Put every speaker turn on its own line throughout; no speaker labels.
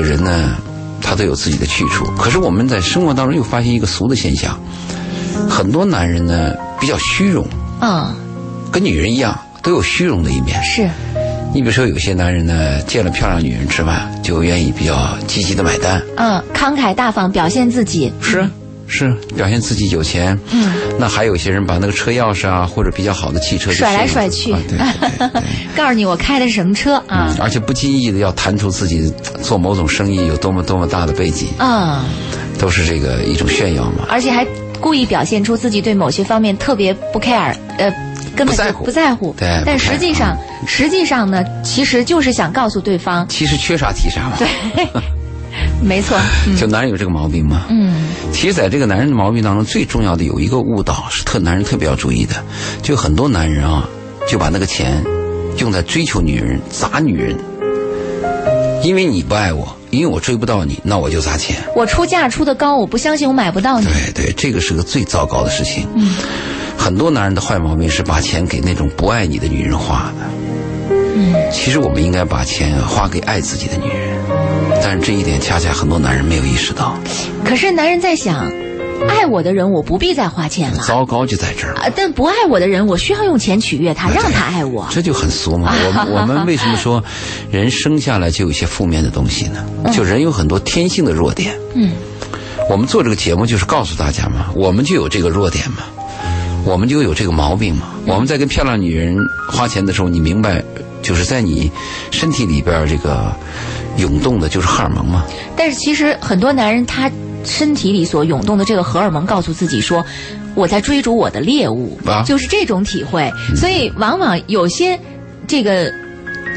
人呢，他都有自己的去处。可是我们在生活当中又发现一个俗的现象，很多男人呢比较虚荣，
嗯，
跟女人一样都有虚荣的一面。
是，
你比如说有些男人呢，见了漂亮女人吃饭，就愿意比较积极的买单。
嗯，慷慨大方，表现自己。
是是，表现自己有钱。
嗯，
那还有些人把那个车钥匙啊，或者比较好的汽车
甩来甩去
啊对对对对。
告诉你我开的是什么车啊？
而且不经意的要谈出自己做某种生意有多么多么大的背景，
嗯，
都是这个一种炫耀嘛。
而且还故意表现出自己对某些方面特别不 care，呃，根本就
不在乎对不 care，
实际上，实际上呢，其实就是想告诉对方，
其实缺啥提啥嘛。对，
没错，嗯
就男人有这个毛病嘛。
嗯，
其实，在这个男人的毛病当中，最重要的有一个误导是特男人特别要注意的，就很多男人啊，就把那个钱用在追求女人、砸女人。因为你不爱我，因为我追不到你，那我就砸钱。
我出价出的高，我不相信我买不到你。
对对，这个是个最糟糕的事情。嗯，很多男人的坏毛病是把钱给那种不爱你的女人花的。嗯，其实我们应该把钱花给爱自己的女人，但是这一点恰恰很多男人没有意识到。
可是男人在想，爱我的人我不必再花钱了。
糟糕就在这儿。
啊，但不爱我的人，我需要用钱取悦他，让他爱我。
这就很俗嘛。我们 我们为什么说人生下来就有一些负面的东西呢？就人有很多天性的弱点。
嗯，
我们做这个节目就是告诉大家嘛，我们就有这个弱点嘛，我们就有这个毛病嘛。我们在跟漂亮女人花钱的时候，你明白，就是在你身体里边这个涌动的就是荷尔蒙嘛。
但是其实很多男人他身体里所涌动的这个荷尔蒙，告诉自己说，我在追逐我的猎物，
啊
就是这种体会。所以往往有些这个。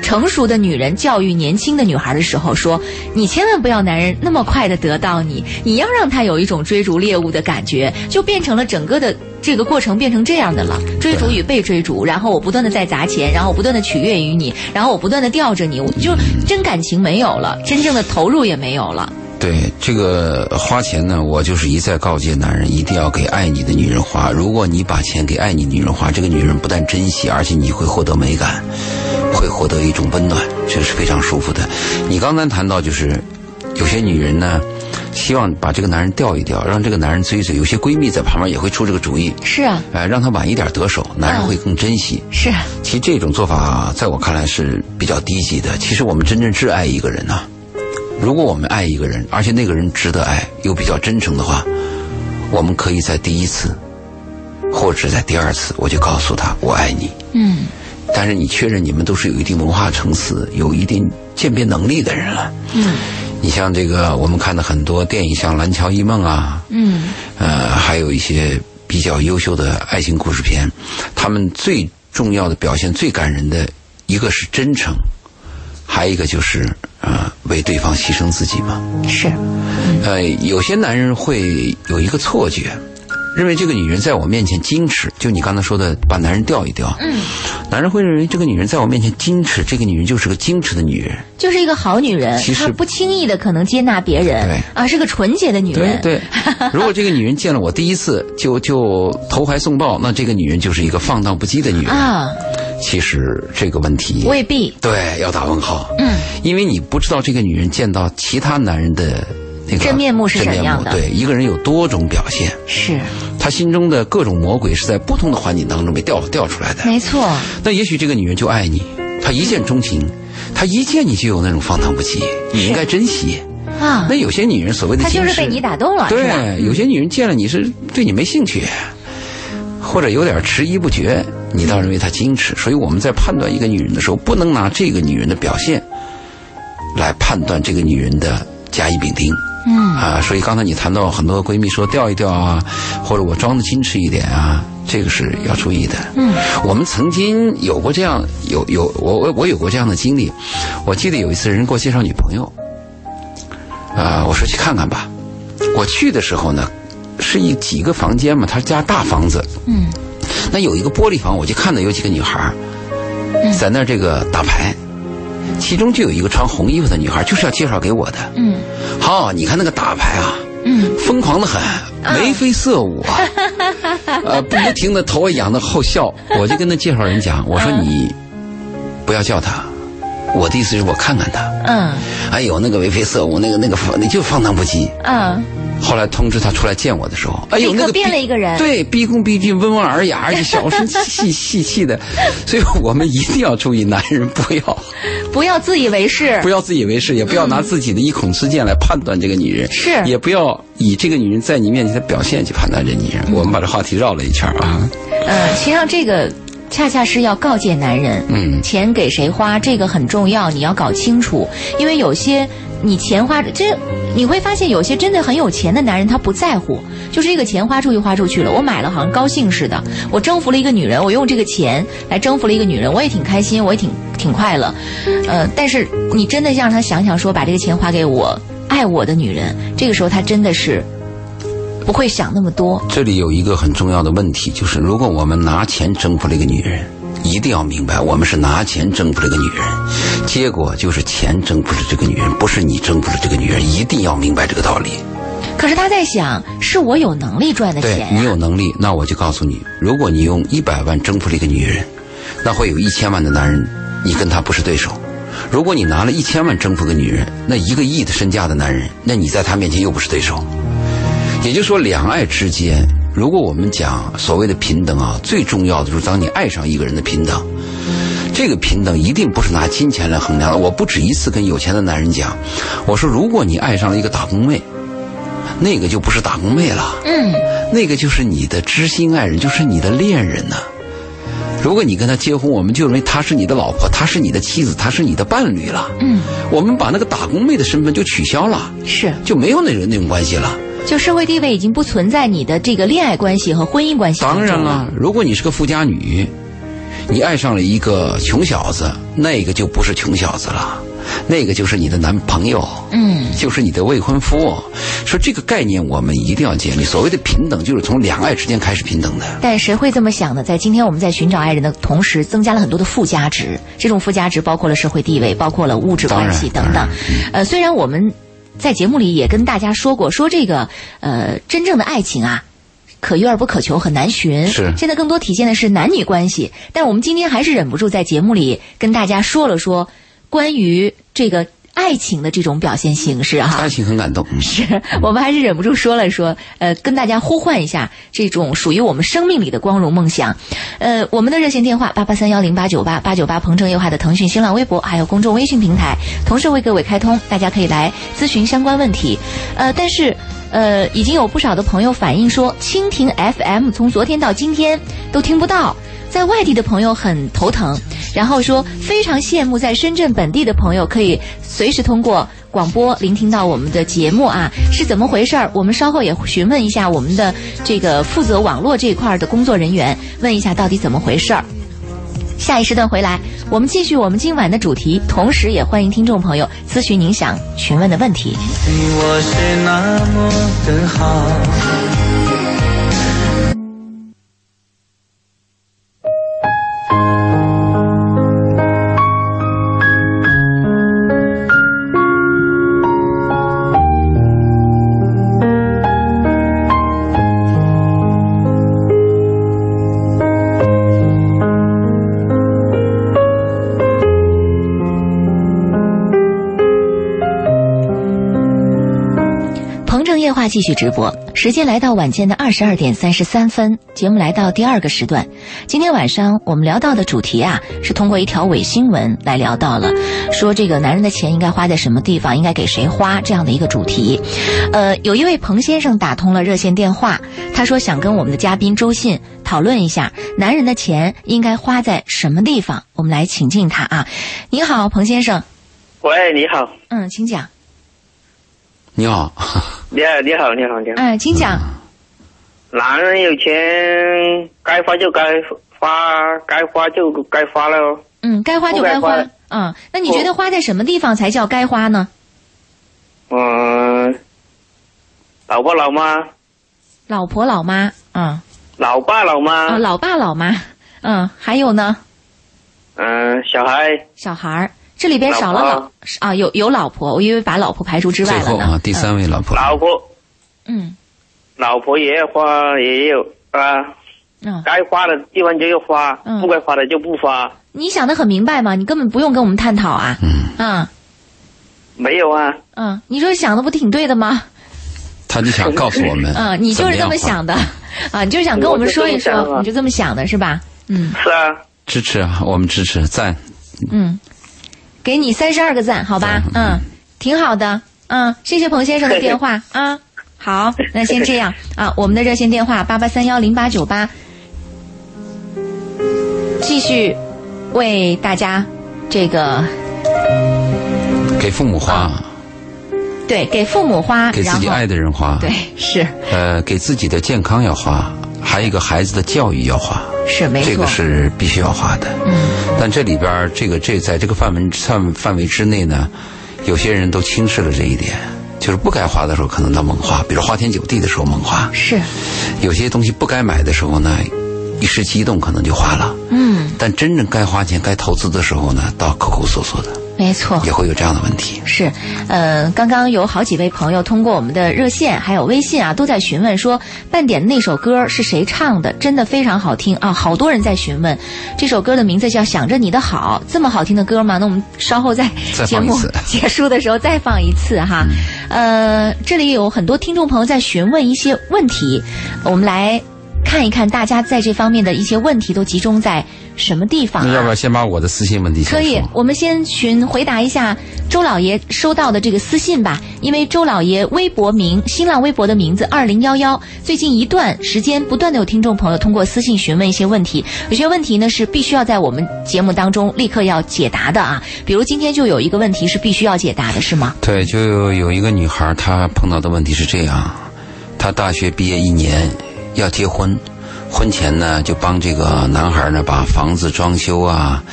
成熟的女人教育年轻的女孩的时候说：“你千万不要男人那么快的得到你，你要让他有一种追逐猎物的感觉，就变成了整个的这个过程变成这样的了，追逐与被追逐，然后我不断的在砸钱，然后我不断的取悦于你，然后我不断的吊着你，我就真感情没有了，真正的投入也没有了。
对这个花钱呢，我就是一再告诫男人，一定要给爱你的女人花。如果你把钱给爱你女人花，这个女人不但珍惜，而且你会获得美感，会获得一种温暖，这是非常舒服的。你刚才谈到就是，有些女人呢，希望把这个男人钓一钓，让这个男人追追。有些闺蜜在旁边也会出这个主意，
是啊，
哎、让他晚一点得手，男人会更珍惜。
是啊，
其实这种做法在我看来是比较低级的。其实我们真正挚爱一个人呢、如果我们爱一个人，而且那个人值得爱，又比较真诚的话，我们可以在第一次，或者在第二次，我就告诉他我爱你。
嗯，
但是你确认你们都是有一定文化层次、有一定鉴别能力的人了。
嗯，
你像这个，我们看的很多电影，像《蓝桥一梦》啊，
嗯，
呃，还有一些比较优秀的爱情故事片，他们最重要的表现、最感人的一个是真诚，还有一个就是呃为对方牺牲自己嘛。
是，
呃，有些男人会有一个错觉，认为这个女人在我面前矜持，就你刚才说的把男人吊一吊。
嗯，
男人会认为这个女人在我面前矜持，这个女人就是个矜持的女人。
就是一个好女人
其，实
她不轻易的可能接纳别人，
对
啊，是个纯洁的女人，
对，如果这个女人见了我第一次就就投怀送抱，那这个女人就是一个放荡不羁的女人。
啊，
其实这个问题
未必，
对要打问号。
嗯，
因为你不知道这个女人见到其他男人的那个
真面目是怎样的
对，一个人有多种表现，
是
他心中的各种魔鬼是在不同的环境当中被调调出来的。
没错，
那也许这个女人就爱你，她一见钟情，她一见你就有那种放荡不羁，你应该珍惜。
啊
那，有些女人所谓的
她就是被你打动了，
对，有些女人见了你是对你没兴趣，或者有点迟疑不决，你倒认为她矜持。所以我们在判断一个女人的时候，不能拿这个女人的表现来判断这个女人的甲乙丙丁。
嗯。
啊，所以刚才你谈到很多闺蜜说钓一钓啊，或者我装的矜持一点啊，这个是要注意的。
嗯，
我们曾经有过这样有有我我我有过这样的经历，我记得有一次人给我介绍女朋友，啊、我说去看看吧。我去的时候呢，是一几个房间嘛，他家大房子，
嗯。
那有一个玻璃房，我就看到有几个女孩儿在那儿这个打牌，其中就有一个穿红衣服的女孩，就是要介绍给我的。
嗯。
好，你看那个打牌啊，
嗯，
疯狂的很，眉飞色舞啊，呃，不停的头发仰的后笑。我就跟那介绍人讲，我说你不要叫他，我的意思是我看看他，
嗯。
哎呦，那个眉飞色舞，那个那个那就放荡不羁。
嗯，
后来通知他出来见我的时候，哎呦，那个
变了一个人
对，毕恭毕敬、温文尔雅，而且小声细 细细的。所以我们一定要注意，男人不要
不要自以为是
不。要自以为是，也不要拿自己的一孔之见来判断这个女人，
是
也不要以这个女人在你面前的表现去判断这女人。我们把这话题绕了一圈啊，
嗯，实际上这个恰恰是要告诫男人，
嗯。
钱给谁花这个很重要，你要搞清楚，因为有些你钱花这。你会发现，有些真的很有钱的男人，他不在乎，就是这个钱花出去花出去了，我买了好像高兴似的，我征服了一个女人，我用这个钱来征服了一个女人，我也挺开心，我也挺挺快乐，呃，但是你真的让他想想说，把这个钱花给我爱我的女人，这个时候他真的是不会想那么多，
这里有一个很重要的问题，就是如果我们拿钱征服了一个女人，一定要明白，我们是拿钱征服了一个女人，结果就是钱征服了这个女人，不是你征服了这个女人，一定要明白这个道理。
可是他在想，是我有能力赚的钱、啊，
你有能力，那我就告诉你，如果你用一百万征服了一个女人，那会有一千万的男人，你跟他不是对手。如果你拿了一千万征服个女人，那一个亿的身价的男人，那你在他面前又不是对手。也就是说，两爱之间，如果我们讲所谓的平等啊，最重要的就是当你爱上一个人的平等。这个平等一定不是拿金钱来衡量的。我不止一次跟有钱的男人讲，我说，如果你爱上了一个打工妹，那个就不是打工妹了。
嗯，
那个就是你的知心爱人，就是你的恋人呢、如果你跟他结婚，我们就认为她是你的老婆，她是你的妻子，她是你的伴侣了。
嗯，
我们把那个打工妹的身份就取消了，
是，
就没有那种那种关系了。
就社会地位已经不存在你的这个恋爱关系和婚姻关系当
然了，如果你是个富家女，你爱上了一个穷小子，那个就不是穷小子了，那个就是你的男朋友。
嗯，
就是你的未婚夫，说这个概念我们一定要建立。所谓的平等，就是从两爱之间开始平等的。
但谁会这么想呢？在今天我们在寻找爱人的同时，增加了很多的附加值。这种附加值包括了社会地位，包括了物质关系等等。呃，虽然我们在节目里也跟大家说过，说这个呃真正的爱情啊。可遇而不可求，很难寻。
是
现在更多体现的是男女关系，但我们今天还是忍不住在节目里跟大家说了说关于这个爱情的这种表现形式哈。
爱情很感动，嗯
是我们还是忍不住说了说，呃，跟大家呼唤一下这种属于我们生命里的光荣梦想。呃，我们的热线电话八八三幺零八九八八九八，鹏城夜话的腾讯、新浪微博还有公众微信平台，同时为各位开通，大家可以来咨询相关问题。呃，但是。呃，已经有不少的朋友反映说，蜻蜓 FM 从昨天到今天都听不到，在外地的朋友很头疼，然后说非常羡慕在深圳本地的朋友可以随时通过广播聆听到我们的节目啊，是怎么回事儿？我们稍后也询问一下我们的这个负责网络这一块的工作人员，问一下到底怎么回事儿。下一时段回来，我们继续我们今晚的主题，同时也欢迎听众朋友咨询您想询问的问题。
你我是那么的好。
话继续直播，时间来到晚间的二十二点三十三分，节目来到第二个时段。今天晚上我们聊到的主题啊，是通过一条伪新闻来聊到了，说这个男人的钱应该花在什么地方，应该给谁花这样的一个主题。呃，有一位彭先生打通了热线电话，他说想跟我们的嘉宾周信讨论一下，男人的钱应该花在什么地方。我们来请进他啊，你好，彭先生，
喂，你好，
嗯，请讲，
你好，
你好，你好，你好，你好。
嗯，请讲，
男人有钱，该花就该花，该花就该花了哦。
嗯，该花就该花。
该花。
嗯，那你觉得花在什么地方才叫该花呢？
嗯，老婆老妈，
老婆老妈，嗯，
老爸老妈，
啊，老爸老妈，嗯，还有呢，
嗯、小孩，
小孩儿，这里边少了老啊，有有老婆，我以为把老婆排除之
最后
外了呢。
啊，第三位老婆，
老婆，
嗯，
老婆也要花，也有啊，
嗯。嗯，
该花的地方就要花，
嗯。
不该花的就不花。
你想的很明白嘛，你根本不用跟我们探讨啊。嗯。啊
没有啊，
嗯，你说想的不挺对的吗？
他就想告诉我们，
嗯，你就是这么想的。啊，你就是想跟我们说一说，你就这么想的是吧？嗯。
是啊，
支持啊，我们支持赞。
嗯，给你三十二个赞，好吧？嗯，挺好的。嗯，谢谢彭先生的电话。啊。好，那先这样。啊，我们的热线电话八八三幺零八九八，继续为大家这个
给父母花，
对给父母花，
给自己爱的人花，
对是。
呃，给自己的健康要花，还有一个孩子的教育要花，
是没错，
这个是必须要花的。
嗯
但这里边儿这个这在这个范围范范围之内呢，有些人都轻视了这一点，就是不该花的时候可能他猛花，比如花天酒地的时候猛花，
是。
有些东西不该买的时候呢，一时激动可能就花了。
嗯。
但真正该花钱、该投资的时候呢，倒抠抠搜搜的，
没错
也会有这样的问题。
是，呃，刚刚有好几位朋友通过我们的热线还有微信啊，都在询问说半点那首歌是谁唱的，真的非常好听啊！好多人在询问，这首歌的名字叫《想着你的好》，这么好听的歌吗？那我们稍后在节目结束的时候再放一次哈。呃，这里有很多听众朋友在询问一些问题，我们来看一看大家在这方面的一些问题都集中在什么地方、啊？
那要不要先把我的私信问题
可以，我们先询回答一下周老爷收到的这个私信吧。因为周老爷微博名、新浪微博的名字二零幺幺，最近一段时间不断的有听众朋友通过私信询问一些问题，有些问题呢是必须要在我们节目当中立刻要解答的啊。比如今天就有一个问题是必须要解答的，是吗？
对，就有一个女孩，她碰到的问题是这样：她大学毕业一年要结婚，婚前呢就帮这个男孩呢把房子装修啊，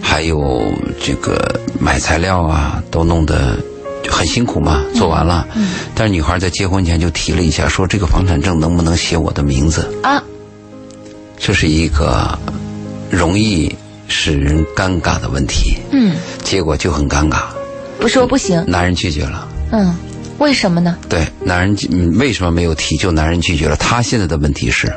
还有这个买材料啊都弄得就很辛苦嘛，做完了。但是女孩在结婚前就提了一下，说这个房产证能不能写我的名字？
啊，
这是一个容易使人尴尬的问题，
嗯，
结果就很尴尬，
不说不行，
男人拒绝了。
嗯，为什么呢？
对，男人嗯为什么没有提？就男人拒绝了。他现在的问题是，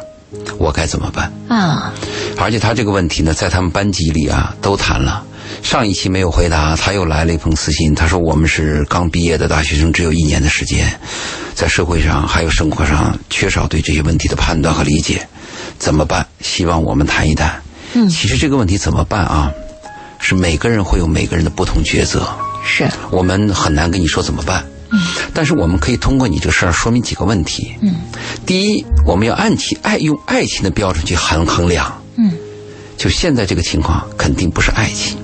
我该怎么办？
啊，
而且他这个问题呢，在他们班级里啊都谈了。上一期没有回答，他又来了一封私信，他说我们是刚毕业的大学生，只有一年的时间，在社会上还有生活上缺少对这些问题的判断和理解，怎么办？希望我们谈一谈。
嗯
其实这个问题怎么办啊？是每个人会有每个人的不同抉择。
是，
我们很难跟你说怎么办。嗯，但是我们可以通过你这个事儿说明几个问题。
嗯，
第一，我们要按起爱用爱情的标准去衡衡量。
嗯，
就现在这个情况，肯定不是爱情，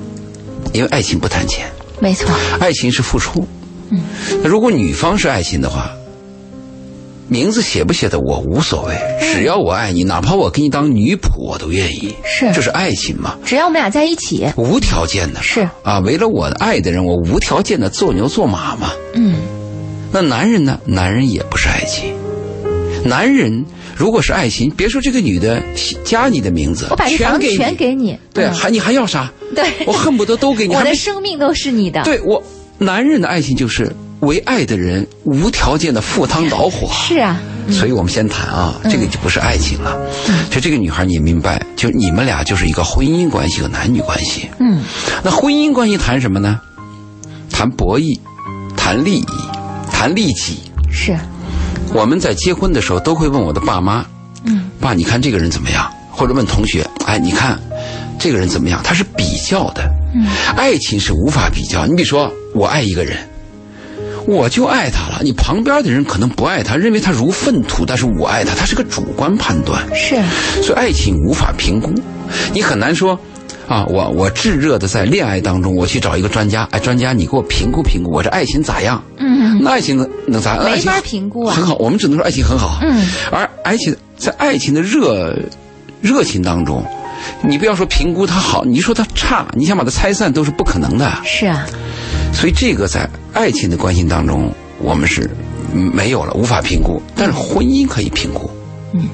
因为爱情不谈钱，
没错，
爱情是付出。
嗯，
那如果女方是爱情的话，名字写不写的我无所谓，只要我爱你，哪怕我给你当女仆，我都愿意。
是
这是爱情嘛？
只要我们俩在一起，
无条件的
是
啊，为了我爱的人，我无条件的做牛做马嘛。
嗯，
那男人呢？男人也不是爱情。男人如果是爱情，别说这个女的加你的名字，
我把这全给你，
对，
嗯
还你还要啥？
对，
我恨不得都给你。
我的生命都是你的，
对我，男人的爱情就是为爱的人无条件的赴汤蹈火。
是啊，
所以我们先谈啊，这个就不是爱情了。就这个女孩，你明白，就你们俩就是一个婚姻关系和男女关系。
嗯，
那婚姻关系谈什么呢？谈博弈，谈利益，谈利己。
是，
我们在结婚的时候都会问我的爸妈，
嗯，
爸，你看这个人怎么样？或者问同学，哎，你看这个人怎么样？他是比较的，
嗯，
爱情是无法比较。你比如说，我爱一个人，我就爱他了，你旁边的人可能不爱他，认为他如粪土，但是我爱他，他是个主观判断，
是，
所以爱情无法评估，你很难说。啊，我我炙热的在恋爱当中，我去找一个专家，哎，专家你给我评估评估，我这爱情咋样？
嗯，
那爱情能能咋？
没
爱情
法评估啊
很好，我们只能说爱情很好。
嗯，
而爱情在爱情的热热情当中，你不要说评估它好，你说它差，你想把它拆散都是不可能的。
是啊，
所以这个在爱情的关系当中，我们是没有了，无法评估。但是婚姻可以评估。
嗯，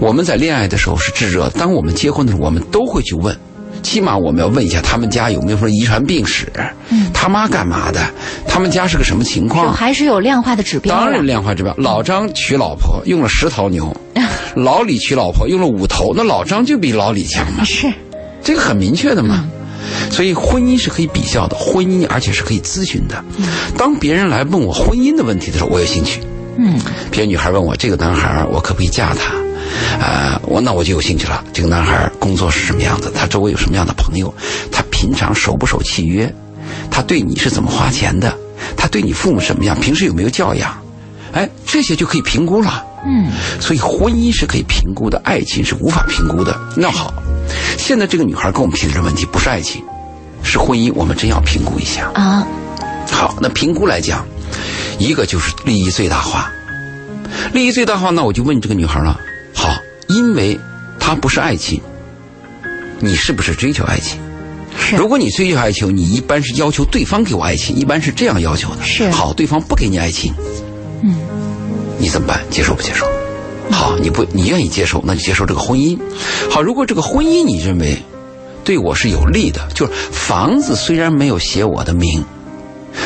我们在恋爱的时候是炙热，当我们结婚的时候，我们都会去问。起码我们要问一下他们家有没有什么遗传病史，
嗯
他妈干嘛的，他们家是个什么情
有
况？
还是有量化的指标
当然
的，
量化指标。老张娶老婆用了十头牛，老李娶老婆用了五头，那老张就比老李强嘛。
是，
这个很明确的嘛。所以婚姻是可以比较的，婚姻而且是可以咨询的。当别人来问我婚姻的问题的时候，我有兴趣。
嗯，
别的女孩问我这个男孩我可不可以嫁他？啊、我那我就有兴趣了。这个男孩工作是什么样子？他周围有什么样的朋友？他平常守不守契约？他对你是怎么花钱的？他对你父母什么样？平时有没有教养？哎，这些就可以评估了。
嗯，
所以婚姻是可以评估的，爱情是无法评估的。那好，现在这个女孩跟我们提的这个问题不是爱情，是婚姻，我们真要评估一下。
啊，
好，那评估来讲，一个就是利益最大化。利益最大化，那我就问这个女孩了。好，因为它不是爱情，你是不是追求爱情？
是
如果你追求爱情，你一般是要求对方给我爱情，一般是这样要求的。
是
好，对方不给你爱情，
嗯，
你怎么办？接受不接受？好，你不你愿意接受，那就接受这个婚姻。好，如果这个婚姻你认为对我是有利的，就是房子虽然没有写我的名，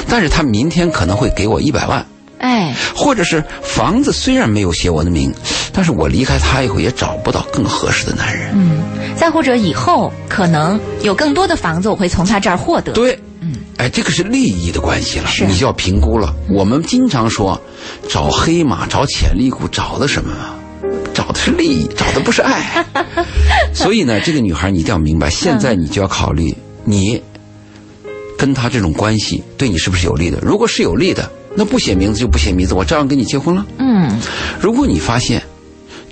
但是他明天可能会给我一百万，
哎，
或者是房子虽然没有写我的名，但是我离开他以后也找不到更合适的男人。
嗯，再或者以后可能有更多的房子，我会从他这儿获得。
对，嗯，哎，这个是利益的关系了，
是
你就要评估了。我们经常说，找黑马、找潜力股，找的什么？找的是利益，找的不是爱。所以呢，这个女孩你一定要明白，现在你就要考虑你跟他这种关系对你是不是有利的。如果是有利的，那不写名字就不写名字，我照样跟你结婚了。
嗯
如果你发现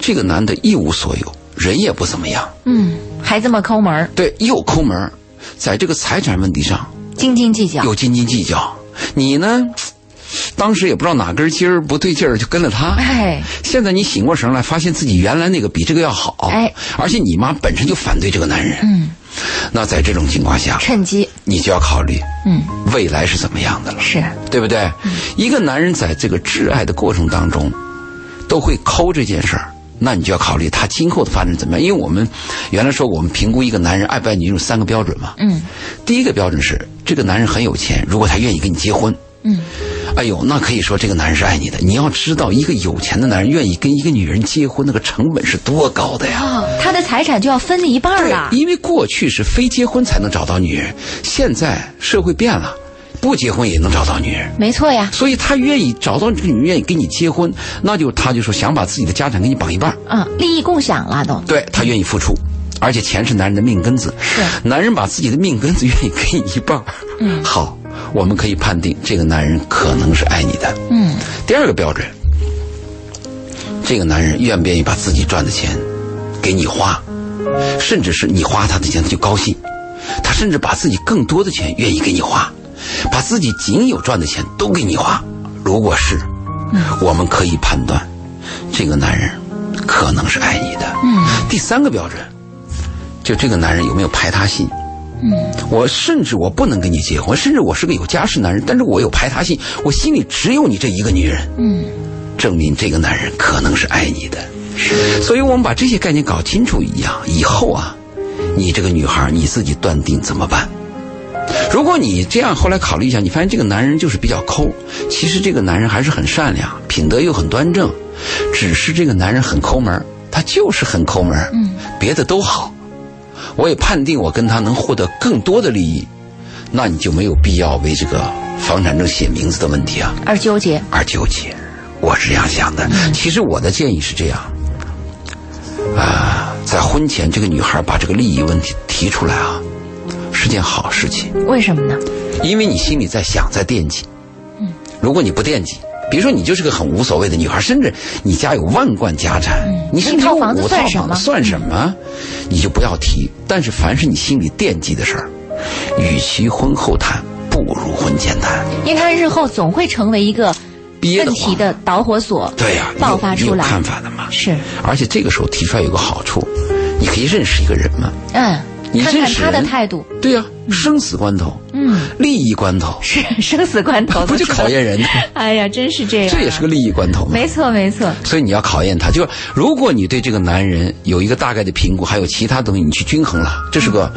这个男的一无所有，人也不怎么样，
嗯，还这么抠门儿，
对，又抠门儿，在这个财产问题上
斤斤计较。
又斤斤计较。你呢，当时也不知道哪根筋儿不对劲儿，就跟了他。
哎，
现在你醒过神来，发现自己原来那个比这个要好。
哎，
而且你妈本身就反对这个男人。
嗯，
那在这种情况下，
趁机，
你就要考虑
嗯，
未来是怎么样的了。
是，
对不对？一个男人在这个挚爱的过程当中，都会抠这件事儿，那你就要考虑他今后的发展怎么样。因为我们原来说我们评估一个男人爱不爱你有三个标准嘛。
嗯
第一个标准是这个男人很有钱，如果他愿意跟你结婚，
嗯，
哎呦，那可以说这个男人是爱你的。你要知道，一个有钱的男人愿意跟一个女人结婚，那个成本是多高的呀。
哦，他的财产就要分你一半儿了。
因为过去是非结婚才能找到女人，现在社会变了，不结婚也能找到女人。
没错呀，
所以他愿意找到这个女人愿意跟你结婚，那就他就说想把自己的家产给你绑一半。儿，
嗯，利益共享了都。
对他愿意付出，而且钱是男人的命根子，
是。
男人把自己的命根子愿意给你一半，嗯，好，我们可以判定这个男人可能是爱你的。
嗯。
第二个标准，这个男人愿不愿意把自己赚的钱给你花，甚至是你花他的钱他就高兴，他甚至把自己更多的钱愿意给你花，把自己仅有赚的钱都给你花。如果是，我们可以判断，这个男人可能是爱你的。
嗯
第三个标准，就这个男人有没有排他性。
嗯，
我甚至我不能跟你结婚，甚至我是个有家室男人，但是我有排他性，我心里只有你这一个女人，
嗯，
证明这个男人可能是爱你的。所以我们把这些概念搞清楚一样，以后啊，你这个女孩你自己断定怎么办。如果你这样后来考虑一下，你发现这个男人就是比较抠，其实这个男人还是很善良，品德又很端正，只是这个男人很抠门儿，他就是很抠门别的都好。我也判定我跟他能获得更多的利益，那你就没有必要为这个房产证写名字的问题啊
而纠结。
而纠结。我是这样想的。其实我的建议是这样，啊，在婚前这个女孩把这个利益问题提出来啊，是件好事情，
为什么呢？
因为你心里在想，在惦记。
嗯，
如果你不惦记。比如说，你就是个很无所谓的女孩，甚至你家有万贯家产，你甚至有
一套房子
五套
算什么
房子算什么？你就不要提。但是，凡是你心里惦记的事儿，与其婚后谈，不如婚前谈。
因为它日后总会成为一个问题的导火索，
对呀、
爆发出
来有看。法的嘛？
是，
而且这个时候提出来有个好处，你可以认识一个人嘛。
嗯，
你
看看他的态度，
对呀、生死关头，
嗯，
利益关头，
是生死关头，
不就考验人？
哎呀，真是这样，
这也是个利益关头嘛。
没错没错，
所以你要考验他，就是如果你对这个男人有一个大概的评估，还有其他东西你去均衡了，这是个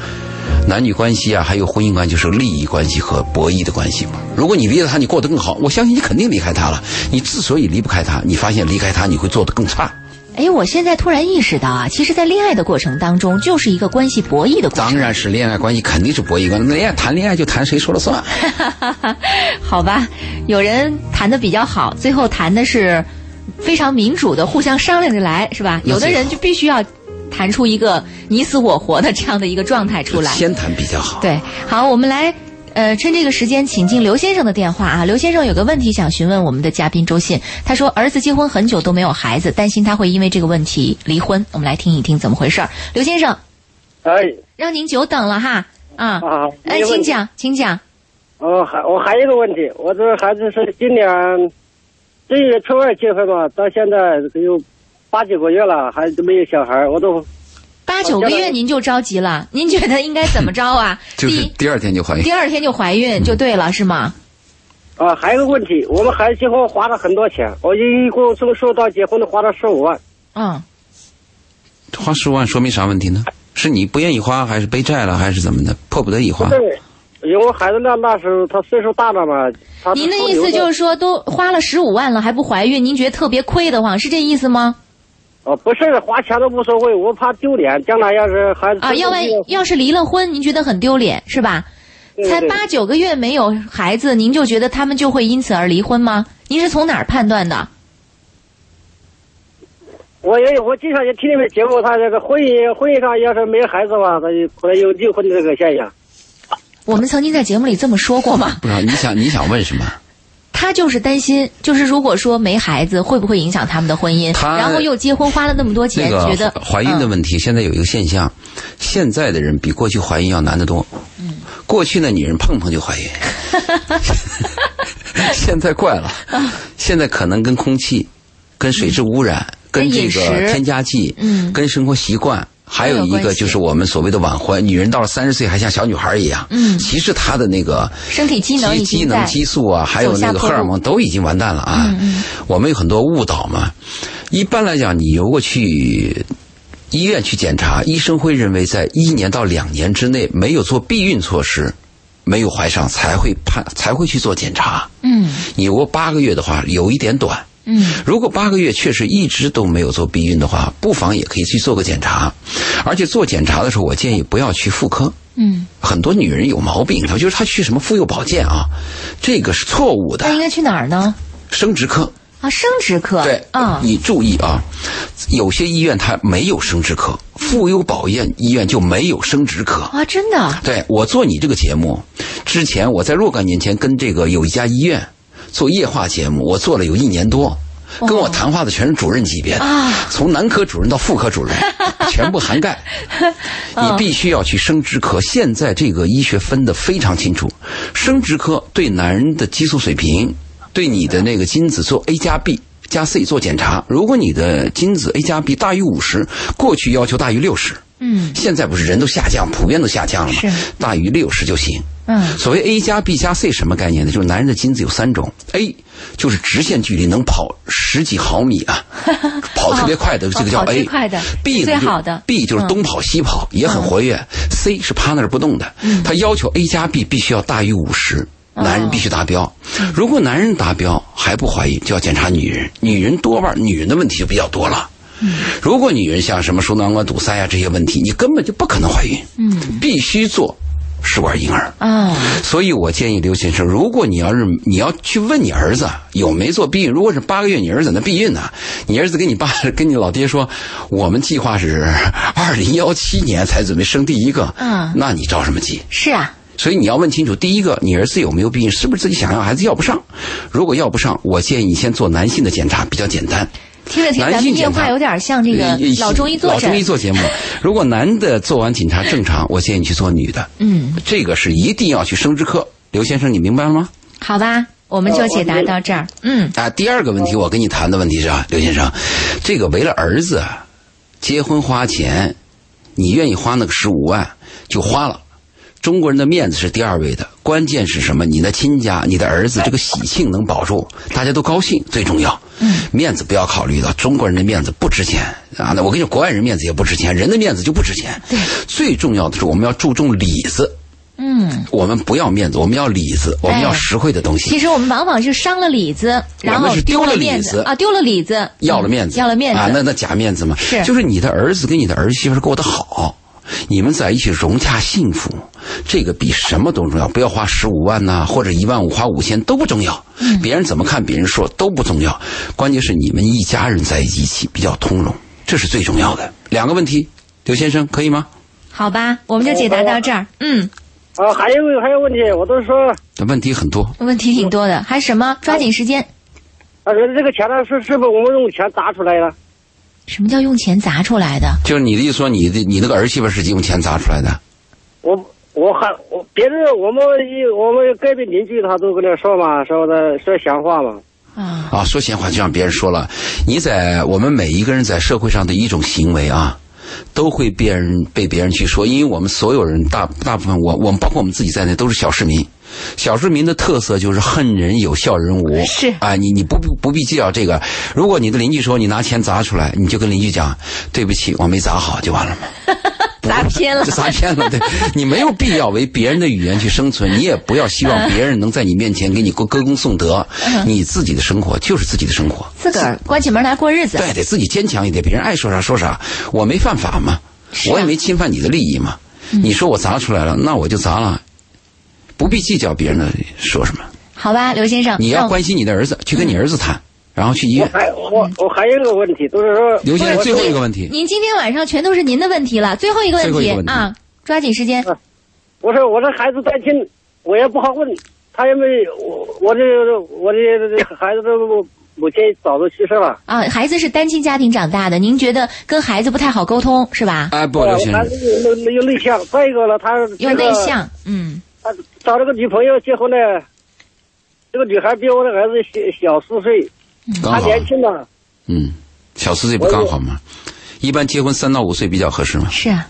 男女关系啊，还有婚姻关系，就是利益关系和博弈的关系嘛。如果你离了他，你过得更好，我相信你肯定离开他了。你之所以离不开他，你发现离开他你会做得更差，
哎，我现在突然意识到啊，其实，在恋爱的过程当中，就是一个关系博弈的过程。
当然是恋爱关系肯定是博弈关系，恋爱谈恋爱就谈谁说了算。
好吧，有人谈的比较好，最后谈的是非常民主的，互相商量着来，是吧？有的人就必须要谈出一个你死我活的这样的一个状态出来。
先谈比较好。
对，好，我们来。呃，趁这个时间，请进刘先生的电话啊。刘先生有个问题想询问我们的嘉宾周信，他说儿子结婚很久都没有孩子，担心他会因为这个问题离婚。我们来听一听怎么回事儿。刘先生，
哎，
让您久等了哈啊，
啊，
哎，请讲，请讲。
哦，还我还有一个问题，我这孩子是今年正月初二结婚嘛，到现在得有八九个月了，还都没有小孩儿，我都
八九个月您就着急了，您觉得应该怎么着啊？
就是
第一
第二天就怀孕
第。二天就怀孕就对了，是吗？
啊，还有个问题，我们孩子结婚花了很多钱，我一共从收到结婚的花了十五万。
嗯，
花十五万说明啥问题呢？是你不愿意花，还是背债了，还是怎么的？迫不得已花。
对，因为孩子那那时候他岁数大了嘛，他
您的意思就是说都花了十五万了还不怀孕，您觉得特别亏得慌，是这意思吗？
哦，不是花钱都无所谓，我怕丢脸，将来要是孩子
啊，要万一要是离了婚，您觉得很丢脸是吧？才八九个月没有孩子，您就觉得他们就会因此而离婚吗？您是从哪儿判断的？
我也我经常也听你们节目，他这个婚姻婚姻上要是没孩子吧，他就可能有离婚的这个现象。
我们曾经在节目里这么说过吗？
不知道你想你想问什么？
他就是担心，就是如果说没孩子，会不会影响他们的婚姻？
他
然后又结婚花了那么多
那
钱，
个
觉得
怀孕的
嗯
问题，现在有一个现象，现在的人比过去怀孕要难得多。嗯，过去的女人碰碰就怀孕，现在怪了，现在可能跟空气、跟水质污染、跟这个添加剂、
嗯
跟生活习惯。还有一个就是我们所谓的晚婚，女人到了三十岁还像小女孩一样。
嗯
其实她的那个
身体机能已
机机能、
经
激素啊，还有那个荷尔蒙都已经完蛋了啊。
嗯
我们有很多误导嘛。一般来讲，你如果去医院去检查，医生会认为在一年到两年之内没有做避孕措施，没有怀上才会判才会去做检查。
嗯
你如果八个月的话，有一点短。
嗯
如果八个月确实一直都没有做避孕的话，不妨也可以去做个检查。而且做检查的时候，我建议不要去妇科。
嗯，
很多女人有毛病，她就是她去什么妇幼保健啊，这个是错误的
那。应该去哪儿呢？
生殖科，
啊，生殖科。
对，
啊，
你注意啊，有些医院它没有生殖科，妇幼保健医院就没有生殖科。
啊，真的。
对我做你这个节目之前，我在若干年前跟这个有一家医院做夜话节目，我做了有一年多。跟我谈话的全是主任级别的，
啊
从男科主任到妇科主任，全部涵盖。你必须要去生殖科，现在这个医学分得非常清楚，生殖科对男人的激素水平，对你的那个精子做 A 加 B 加 C 做检查，如果你的精子 A 加 B 大于五十，过去要求大于六十，
嗯
现在不是人都下降，普遍都下降了吗
是？
大于六十就行。
嗯
所谓 A 加 B 加 C 什么概念呢？就是男人的精子有三种，A 就是直线距离能跑十几毫米啊，跑特别快的，这个叫 A。
最快的
B 呢就
最好的
B 就是东跑西跑，也很活跃。C 是趴那儿不动的，
嗯
他要求 A 加 B 必须要大于五十。男人必须达标，
嗯
如果男人达标还不怀孕，就要检查女人。女人多半女人的问题就比较多了。
嗯
如果女人像什么输卵管堵塞呀、这些问题，你根本就不可能怀孕。
嗯
必须做试管婴儿。
啊
所以我建议刘先生，如果你要是你要去问你儿子有没做避孕，如果是八个月你儿子那避孕呢，你儿子跟你爸 跟你老爹说，我们计划是 二零幺七年才准备生第一个，
嗯
那你着什么急？
是啊，
所以你要问清楚，第一个，你儿子有没有避孕，是不是自己想要孩子要不上？如果要不上，我建议你先做男性的检查，比较简单。
听着听咱们电话有点像这个
呃
老中医做
老中医。做节目，如果男的做完检查正常，我建议你去做女的。
嗯，
这个是一定要去生殖科。刘先生，你明白了吗？
好吧，我们就解答到这儿。嗯
啊，第二个问题，我跟你谈的问题是啊，刘先生，这个为了儿子结婚花钱，你愿意花那个十五万就花了。中国人的面子是第二位的，关键是什么？你的亲家、你的儿子这个喜庆能保住，大家都高兴最重要。
嗯，
面子不要考虑到，中国人的面子不值钱。啊！那我跟你说，国外人面子也不值钱，人的面子就不值钱。
对，
最重要的是我们要注重里子。
嗯。嗯，
我们不要面子，我们要里子，我们要
哎
实惠的东西。
其实我们往往是伤了里子，然后
丢了
了
里子。
啊，丢了里子，
要了面子，
嗯要了面子。
啊，那那假面子嘛，
是。
就是你的儿子跟你的儿媳妇过得好，你们在一起融洽幸福，这个比什么都重要。不要花十五万呐、或者一万五，花五千都不重要。
嗯
别人怎么看，别人说都不重要，关键是你们一家人在一起比较通融，这是最重要的。两个问题，刘先生可以吗？
好吧，我们就解答到这儿。嗯，
啊，还有还有问题，我都说，
问题很多，
问题挺多的，还什么？抓紧时间。
啊，这个钱呢是是不是我们用钱砸出来的？
什么叫用钱砸出来的？
就是你的意思说，你的你那个儿媳妇是用钱砸出来的，
我我还我别人我们一我们隔壁邻居他都跟他说嘛，说的说闲话嘛。
啊，
啊，说闲话就让别人说了。你在我们每一个人在社会上的一种行为啊，都会被人被别人去说，因为我们所有人大大部分我我们包括我们自己在内都是小市民。小市民的特色就是恨人有笑人无，
是
啊，你你不必不必计较这个。如果你的邻居说你拿钱砸出来，你就跟邻居讲对不起，我没砸好就完了嘛。
砸偏了
就。砸偏了。对你没有必要为别人的语言去生存，你也不要希望别人能在你面前给你歌歌功颂德。你自己的生活就是自己的生活，
自个儿关起门来过日子。
对，得自己坚强一点。别人爱说啥说啥，我没犯法嘛，
啊
我也没侵犯你的利益嘛。你说我砸出来了，那我就砸了，不必计较别人的说什么。
好吧，刘先生，
你要关心你的儿子，去跟你儿子谈，然后去医院。
我还我我还有一个问题，就是说，
刘先生，最后一个问题，
您今天晚上全都是您的问题了，最后一个问题啊，抓紧时间。
我说我这孩子单亲，我也不好问，他也没我我这我这这孩子的母母亲早都去世了。
啊，孩子是单亲家庭长大的，您觉得跟孩子不太好沟通是吧？
哎，不，刘先
孩
生，
子有有内向，再一个呢，他
有内向，嗯，
他找了个女朋友结婚呢，这个女孩比我的儿子小小四岁，他，年轻呢。
嗯，小四岁不刚好吗？一般结婚三到五岁比较合适吗。
是啊，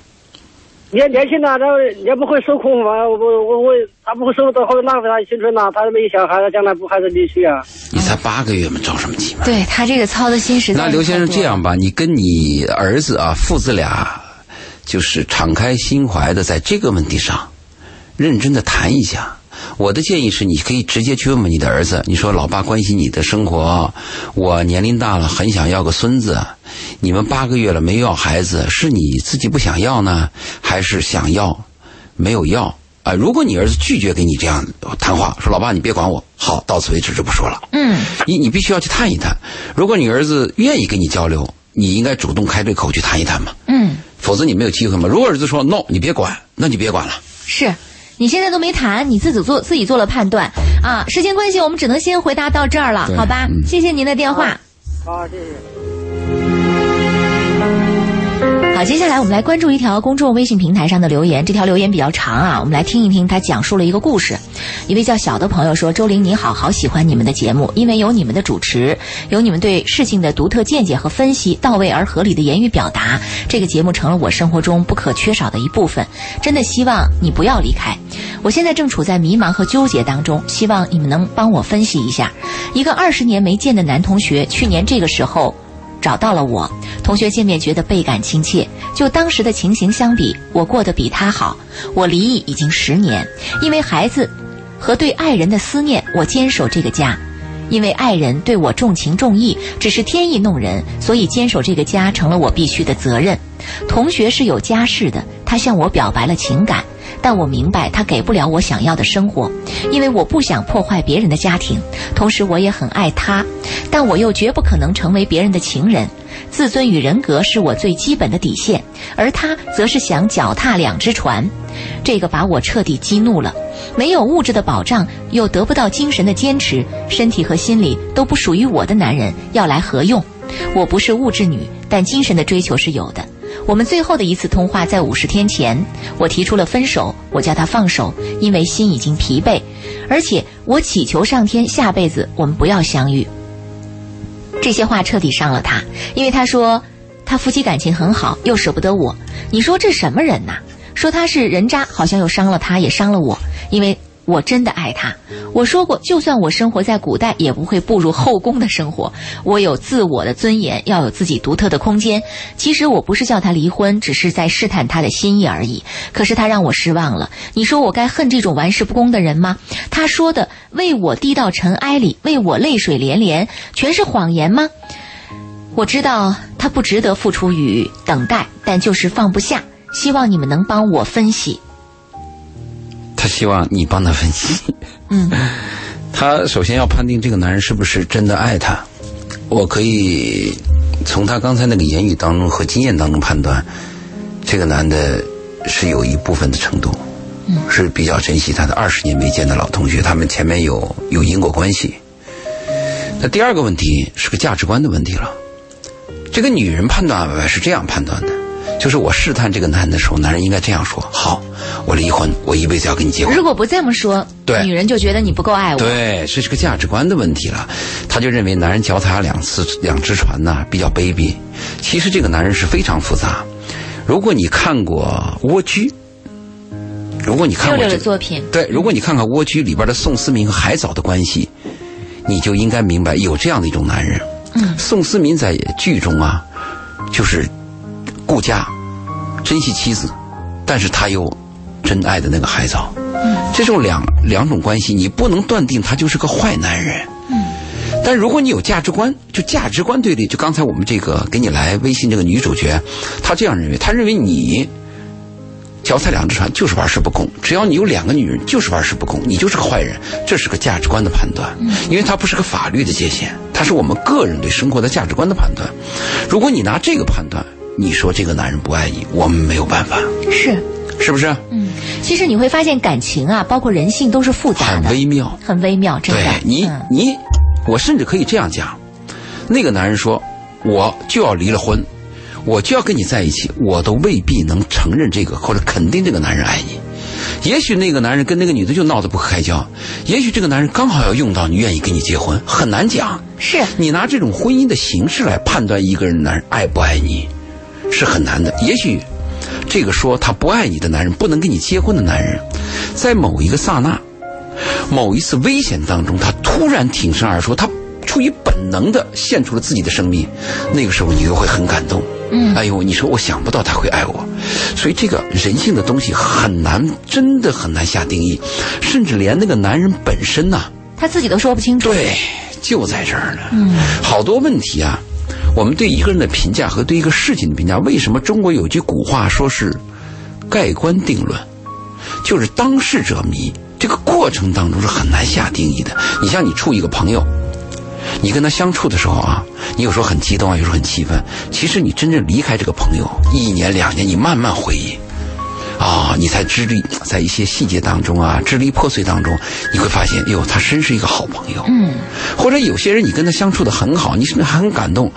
年年轻呢，他也不会受苦嘛，我我我，他不会受到后浪费他的青春呐，他没有小孩，他将来不还是离去啊？
你才八个月嘛，着什么急嘛？
对他这个操的心实在是
那刘先生这样吧，你跟你儿子啊，父子俩，就是敞开心怀的在这个问题上，认真的谈一下。我的建议是，你可以直接去问问你的儿子，你说老爸关心你的生活，我年龄大了，很想要个孙子。你们八个月了没要孩子，是你自己不想要呢，还是想要没有要？啊，如果你儿子拒绝跟你这样谈话，说老爸你别管我，好，到此为止就不说了。
嗯，
你你必须要去谈一谈。如果你儿子愿意跟你交流，你应该主动开这口去谈一谈嘛，
嗯，
否则你没有机会嘛。如果儿子说 no，你别管，那你别管了。
是。你现在都没谈，你自己做自己做了判断啊！时间关系，我们只能先回答到这儿了，好吧？
嗯
谢谢您的电话。
啊，谢谢。
好，接下来我们来关注一条公众微信平台上的留言。这条留言比较长啊，我们来听一听。他讲述了一个故事。一位叫小的朋友说：“周玲你好，好喜欢你们的节目，因为有你们的主持，有你们对事情的独特见解和分析，到位而合理的言语表达，这个节目成了我生活中不可缺少的一部分。真的希望你不要离开。我现在正处在迷茫和纠结当中，希望你们能帮我分析一下。一个二十年没见的男同学，去年这个时候。”找到了我，同学见面觉得倍感亲切。就当时的情形相比，我过得比他好。我离异已经十年，因为孩子和对爱人的思念，我坚守这个家。因为爱人对我重情重义，只是天意弄人，所以坚守这个家成了我必须的责任。同学是有家室的，他向我表白了情感，但我明白他给不了我想要的生活，因为我不想破坏别人的家庭。同时，我也很爱他，但我又绝不可能成为别人的情人。自尊与人格是我最基本的底线，而他则是想脚踏两只船，这个把我彻底激怒了。没有物质的保障，又得不到精神的坚持，身体和心理都不属于我的男人，要来何用？我不是物质女，但精神的追求是有的。我们最后的一次通话在五十天前，我提出了分手，我叫他放手，因为心已经疲惫，而且我祈求上天下辈子我们不要相遇。这些话彻底伤了他，因为他说他夫妻感情很好，又舍不得我。你说这什么人呐？说他是人渣，好像又伤了他，也伤了我，因为我真的爱他。我说过，就算我生活在古代，也不会步入后宫的生活。我有自我的尊严，要有自己独特的空间。其实我不是叫他离婚，只是在试探他的心意而已。可是他让我失望了。你说我该恨这种玩世不恭的人吗？他说的为我低到尘埃里，为我泪水连连，全是谎言吗？我知道他不值得付出与等待，但就是放不下。希望你们能帮我分析。
他希望你帮他分析。
嗯，
他首先要判定这个男人是不是真的爱他。我可以从他刚才那个言语当中和经验当中判断，这个男的是有一部分的程度，
嗯，
是比较珍惜他的二十年没见的老同学，他们前面有有因果关系。那第二个问题是个价值观的问题了。这个女人判断是这样判断的，就是我试探这个男的时候，男人应该这样说：好，我离婚，我一辈子要跟你结婚。
如果不这么说，
对
女人就觉得你不够爱我。
对，这是个价值观的问题了。他就认为男人脚踏两次两只船呐、比较卑鄙。其实这个男人是非常复杂。如果你看过《蜗居》，如果你看过这个，
的作品，
对，如果你看看《蜗居》里边的宋思明和海藻的关系，你就应该明白有这样的一种男人。
嗯，
宋思明在剧中啊，就是顾家，珍惜妻子，但是他又真爱的那个海藻。
嗯，
这种两两种关系，你不能断定他就是个坏男人。
嗯，
但如果你有价值观，就价值观对立，就刚才我们这个给你来微信这个女主角，她这样认为，她认为你脚踩两只船就是玩世不恭，只要你有两个女人就是玩世不恭，你就是个坏人，这是个价值观的判断，因为它不是个法律的界限，它是我们个人对生活的价值观的判断。如果你拿这个判断，你说这个男人不爱你，我们没有办法，
是，
是不是？
嗯，其实你会发现感情啊，包括人性都是复杂的很，
微妙。
很微妙，真的
对。你
嗯
你，我甚至可以这样讲，那个男人说我就要离了婚，我就要跟你在一起，我都未必能承认这个或者肯定这个男人爱你。也许那个男人跟那个女的就闹得不可开交，也许这个男人刚好要用到你愿意跟你结婚，很难讲。
是
你拿这种婚姻的形式来判断一个人男人爱不爱你，是很难的。也许这个说他不爱你的男人，不能跟你结婚的男人，在某一个刹那，某一次危险当中，他突然挺身而出，他出于本能的献出了自己的生命，那个时候你就会很感动。
嗯
哎呦，你说我想不到他会爱我，所以这个人性的东西很难，真的很难下定义，甚至连那个男人本身呐、
他自己都说不清楚。
对，就在这儿呢。
嗯，
好多问题啊，我们对一个人的评价和对一个事情的评价，为什么中国有句古话说是盖棺定论，就是当事者迷。这个过程当中是很难下定义的。你像你处一个朋友，你跟他相处的时候啊，你有时候很激动啊，有时候很气愤。其实你真正离开这个朋友一年两年，你慢慢回忆。啊，你才支离在一些细节当中啊，支离破碎当中，你会发现，哟，他真是一个好朋友。
嗯，
或者有些人你跟他相处的很好，你甚至还很感动。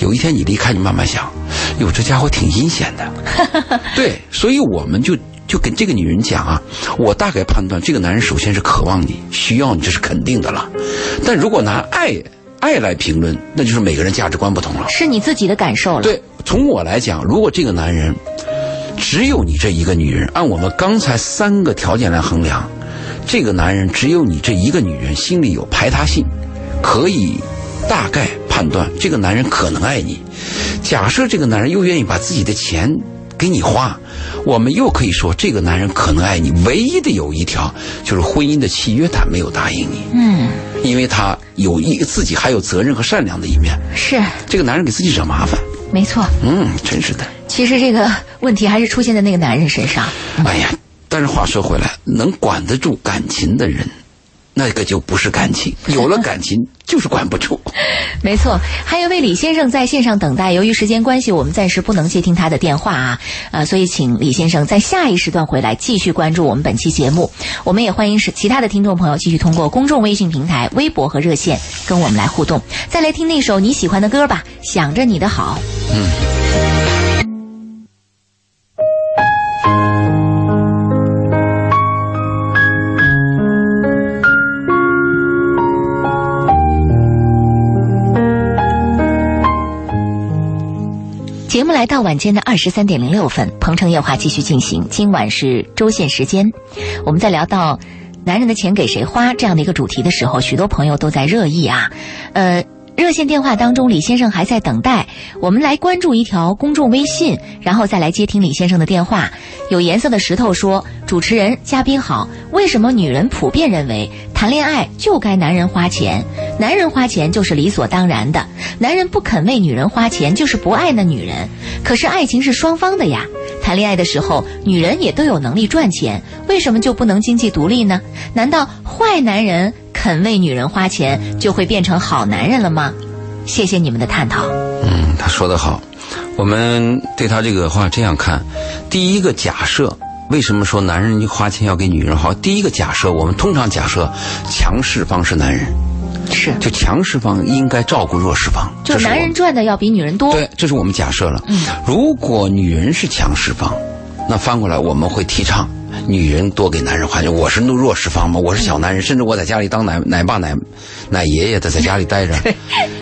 有一天你离开，你慢慢想，哟，这家伙挺阴险的。对，所以我们就就跟这个女人讲啊，我大概判断这个男人首先是渴望你，需要你，这是肯定的了。但如果拿爱爱来评论，那就是每个人价值观不同了。
是你自己的感受了。，
对，从我来讲，如果这个男人只有你这一个女人，按我们刚才三个条件来衡量，这个男人只有你这一个女人，心里有排他性，可以大概判断这个男人可能爱你。假设这个男人又愿意把自己的钱给你花，我们又可以说这个男人可能爱你。唯一的有一条就是婚姻的契约他没有答应你，
嗯，
因为他有一自己还有责任和善良的一面。
是
这个男人给自己惹麻烦，
没错。
嗯，真是的。
其实这个问题还是出现在那个男人身上。
哎呀，但是话说回来，能管得住感情的人，那个就不是感情。有了感情，就是管不住。
没错，还有位李先生在线上等待，由于时间关系，我们暂时不能接听他的电话啊，呃，所以请李先生在下一时段回来继续关注我们本期节目。我们也欢迎是其他的听众朋友继续通过公众微信平台、微博和热线跟我们来互动。再来听那首你喜欢的歌吧，《想着你的好》。节来到晚间的二十三点零六分，鹏城夜话继续进行。今晚是周线时间，我们在聊到男人的钱给谁花这样的一个主题的时候，许多朋友都在热议啊，呃。热线电话当中，李先生还在等待。我们来关注一条公众微信，然后再来接听李先生的电话。有颜色的石头说：“主持人，嘉宾好。为什么女人普遍认为谈恋爱就该男人花钱？男人花钱就是理所当然的。男人不肯为女人花钱，就是不爱那女人。可是爱情是双方的呀。谈恋爱的时候，女人也都有能力赚钱，为什么就不能经济独立呢？难道坏男人？”肯为女人花钱，就会变成好男人了吗？谢谢你们的探讨。
嗯，他说的好。我们对他这个话这样看：第一个假设，为什么说男人花钱要给女人花？第一个假设，我们通常假设强势方是男人，
是
就强势方应该照顾弱势方，
就男人赚的要比女人多。
对，这是我们假设了。嗯，如果女人是强势方，那翻过来我们会提倡。女人多给男人花钱，我是弱势方嘛，我是小男人，甚至我在家里当奶奶爸奶奶爷爷的，在家里待着，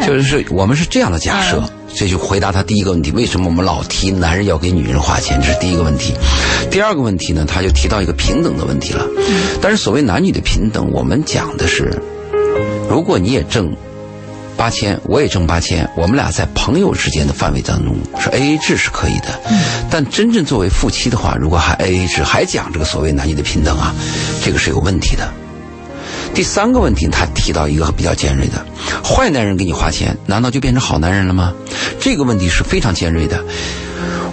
就是我们是这样的假设，这就回答他第一个问题：为什么我们老提男人要给女人花钱？这是第一个问题。第二个问题呢，他就提到一个平等的问题了。但是所谓男女的平等，我们讲的是，如果你也挣。八千，我也挣八千，我们俩在朋友之间的范围当中是 A A 制是可以的，但真正作为夫妻的话，如果还 A A 制，还讲这个所谓男女的平等啊，这个是有问题的。第三个问题，他提到一个比较尖锐的，坏男人给你花钱，难道就变成好男人了吗？这个问题是非常尖锐的。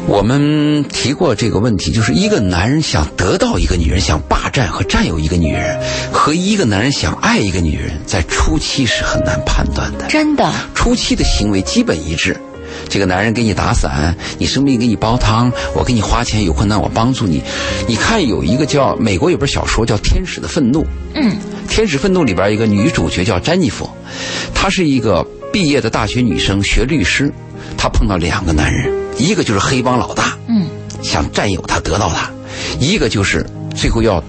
我们提过这个问题，就是一个男人想得到一个女人，想霸占和占有一个女人，和一个男人想爱一个女人，在初期是很难判断的。
真的，
初期的行为基本一致。这个男人给你打伞，你生病给你煲汤，我给你花钱，有困难我帮助你。你看有一个叫美国有本小说叫《天使的愤怒》，嗯，《天使愤怒》里边一个女主角叫詹妮弗，她是一个毕业的大学女生，学律师，她碰到两个男人。一个就是黑帮老大，嗯，想占有他得到他；一个就是最后要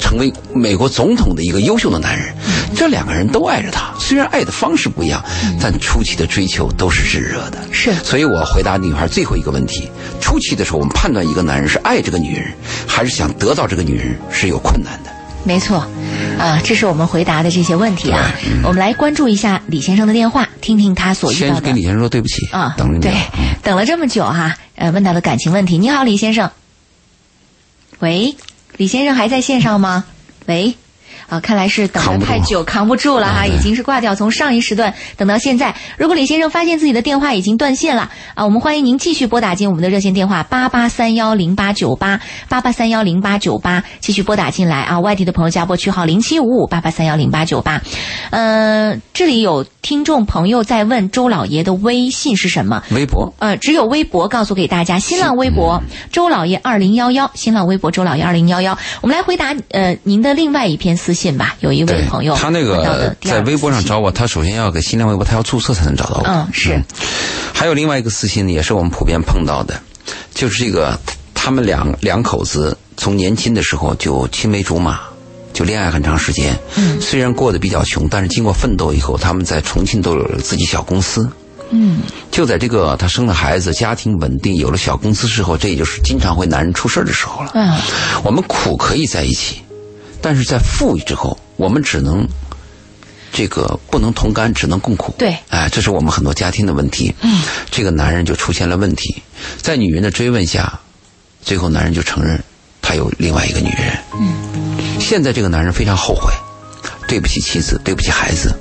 成为美国总统的一个优秀的男人。这两个人都爱着他，虽然爱的方式不一样，但初期的追求都是炙热的。
是，
所以我回答女孩最后一个问题：初期的时候，我们判断一个男人是爱这个女人，还是想得到这个女人，是有困难的。
没错，啊，这是我们回答的这些问题啊。我们来关注一下李先生的电话，听听他所遇到的。
先跟李先生说对不起啊，等了
对，等了这么久哈，呃，问到了感情问题。你好，李先生。喂，李先生还在线上吗？喂。啊，看来是等的太久，扛不住了哈，已经是挂掉。从上一时段等到现在，如果李先生发现自己的电话已经断线了啊，我们欢迎您继续拨打进我们的热线电话八八三幺零八九八八八三幺零八九八，继续拨打进来啊。外地的朋友加拨区号零七五五八八三幺零八九八。嗯，这里有听众朋友在问周老爷的微信是什么？
微博。
呃，只有微博告诉给大家，新浪微博周老爷二零幺幺，新浪微博周老爷二零幺幺。我们来回答呃您的另外一篇私信。信吧，有一位朋友，
他那个在微博上找我，他首先要给新浪微博，他要注册才能找到我。
嗯，是。
还有另外一个私信呢，也是我们普遍碰到的，就是这个他们两两口子从年轻的时候就青梅竹马，就恋爱很长时间。嗯。虽然过得比较穷，但是经过奋斗以后，他们在重庆都有了自己小公司。嗯。就在这个他生了孩子，家庭稳定，有了小公司之后，这也就是经常会男人出事的时候了。嗯。我们苦可以在一起。但是在富裕之后，我们只能这个不能同甘，只能共苦。
对，
哎，这是我们很多家庭的问题。嗯，这个男人就出现了问题，在女人的追问下，最后男人就承认他有另外一个女人。嗯，现在这个男人非常后悔，对不起妻子，对不起孩子。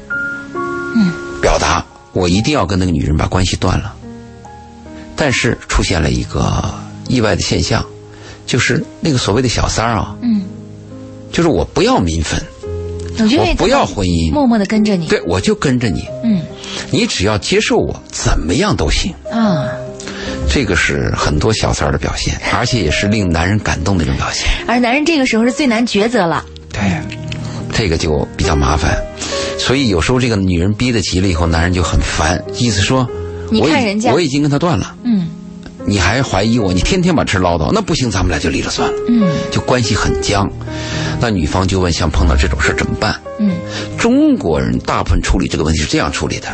嗯，表达我一定要跟那个女人把关系断了。但是出现了一个意外的现象，就是那个所谓的小三儿啊。嗯。就是我不要民分，我不要婚姻，
默默的跟着你。
对，我就跟着你。嗯，你只要接受我，怎么样都行。啊，这个是很多小三儿的表现，而且也是令男人感动的一种表现。
而男人这个时候是最难抉择了。
对，这个就比较麻烦。所以有时候这个女人逼得急了以后，男人就很烦，意思说，
你看人家，
我已经跟他断了。嗯。你还怀疑我？你天天把这唠叨，那不行，咱们俩就离了算了。嗯，就关系很僵。那女方就问：像碰到这种事怎么办？嗯，中国人大部分处理这个问题是这样处理的，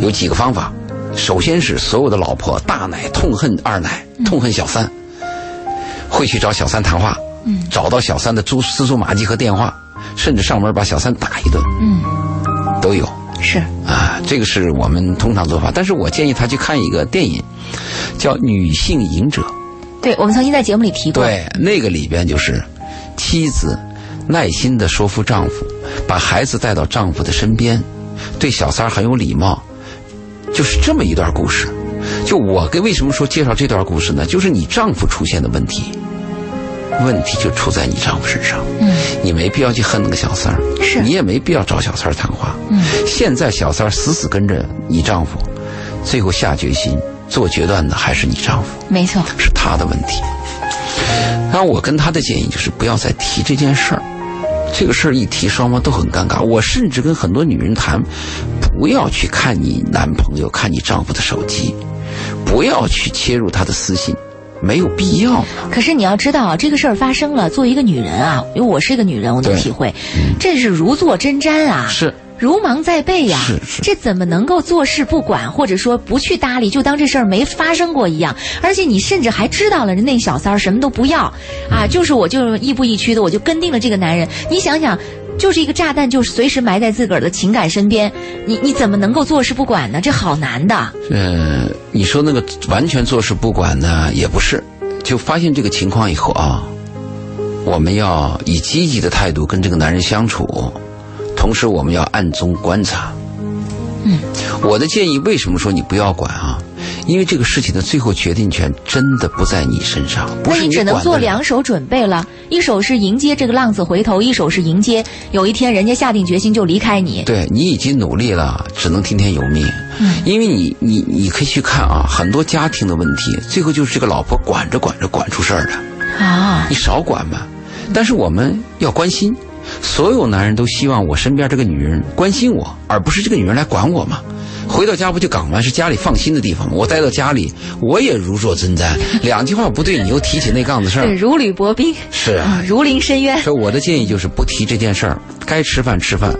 有几个方法。首先是所有的老婆大奶痛恨二奶，痛恨小三，会去找小三谈话。嗯，找到小三的蛛丝蛛马迹和电话，甚至上门把小三打一顿，
嗯，
都有
是，
啊。这个是我们通常做法，但是我建议他去看一个电影，叫《女性隐者》。
对我们曾经在节目里提过，
对，那个里边就是妻子耐心的说服丈夫，把孩子带到丈夫的身边，对小三儿很有礼貌，就是这么一段故事。就我跟为什么说介绍这段故事呢？就是你丈夫出现的问题，问题就出在你丈夫身上。
嗯，
你没必要去恨那个小三儿，
是
你也没必要找小三儿谈话。
嗯，
现在小三儿死死跟着你丈夫，最后下决心做决断的还是你丈夫。
没错，
是他的问题。那我跟他的建议就是不要再提这件事儿，这个事儿一提双方都很尴尬。我甚至跟很多女人谈，不要去看你男朋友、看你丈夫的手机，不要去切入他的私信，没有必要。
可是你要知道啊，这个事儿发生了，作为一个女人啊，因为我是一个女人，我能体会，这是如坐针毡啊，
是
如芒在背呀、
是是
这怎么能够坐视不管，或者说不去搭理，就当这事儿没发生过一样？而且你甚至还知道了人那小三儿什么都不要，啊，就是我就亦步亦趋的，我就跟定了这个男人。你想想。就是一个炸弹，就是随时埋在自个儿的情感身边，你你怎么能够坐视不管呢？这好难的。
呃，你说那个完全坐视不管呢，也不是。就发现这个情况以后啊，我们要以积极的态度跟这个男人相处，同时我们要暗中观察。
嗯，
我的建议为什么说你不要管啊？因为这个事情的最后决定权真的不在你身上，不是
那你只能做两手准备了，一手是迎接这个浪子回头，一手是迎接有一天人家下定决心就离开你。
对你已经努力了，只能听天由命。
嗯，
因为你你你可以去看啊，很多家庭的问题，最后就是这个老婆管着管着管出事儿了。
啊，
你少管吧。但是我们要关心，所有男人都希望我身边这个女人关心我，而不是这个女人来管我嘛。回到家不就港湾是家里放心的地方吗？我待到家里，我也如坐针毡。两句话不对，你又提起那杠子事
对，
儿。
如履薄冰，
是啊
啊，如临深渊。
所以我的建议就是不提这件事儿，该吃饭吃饭，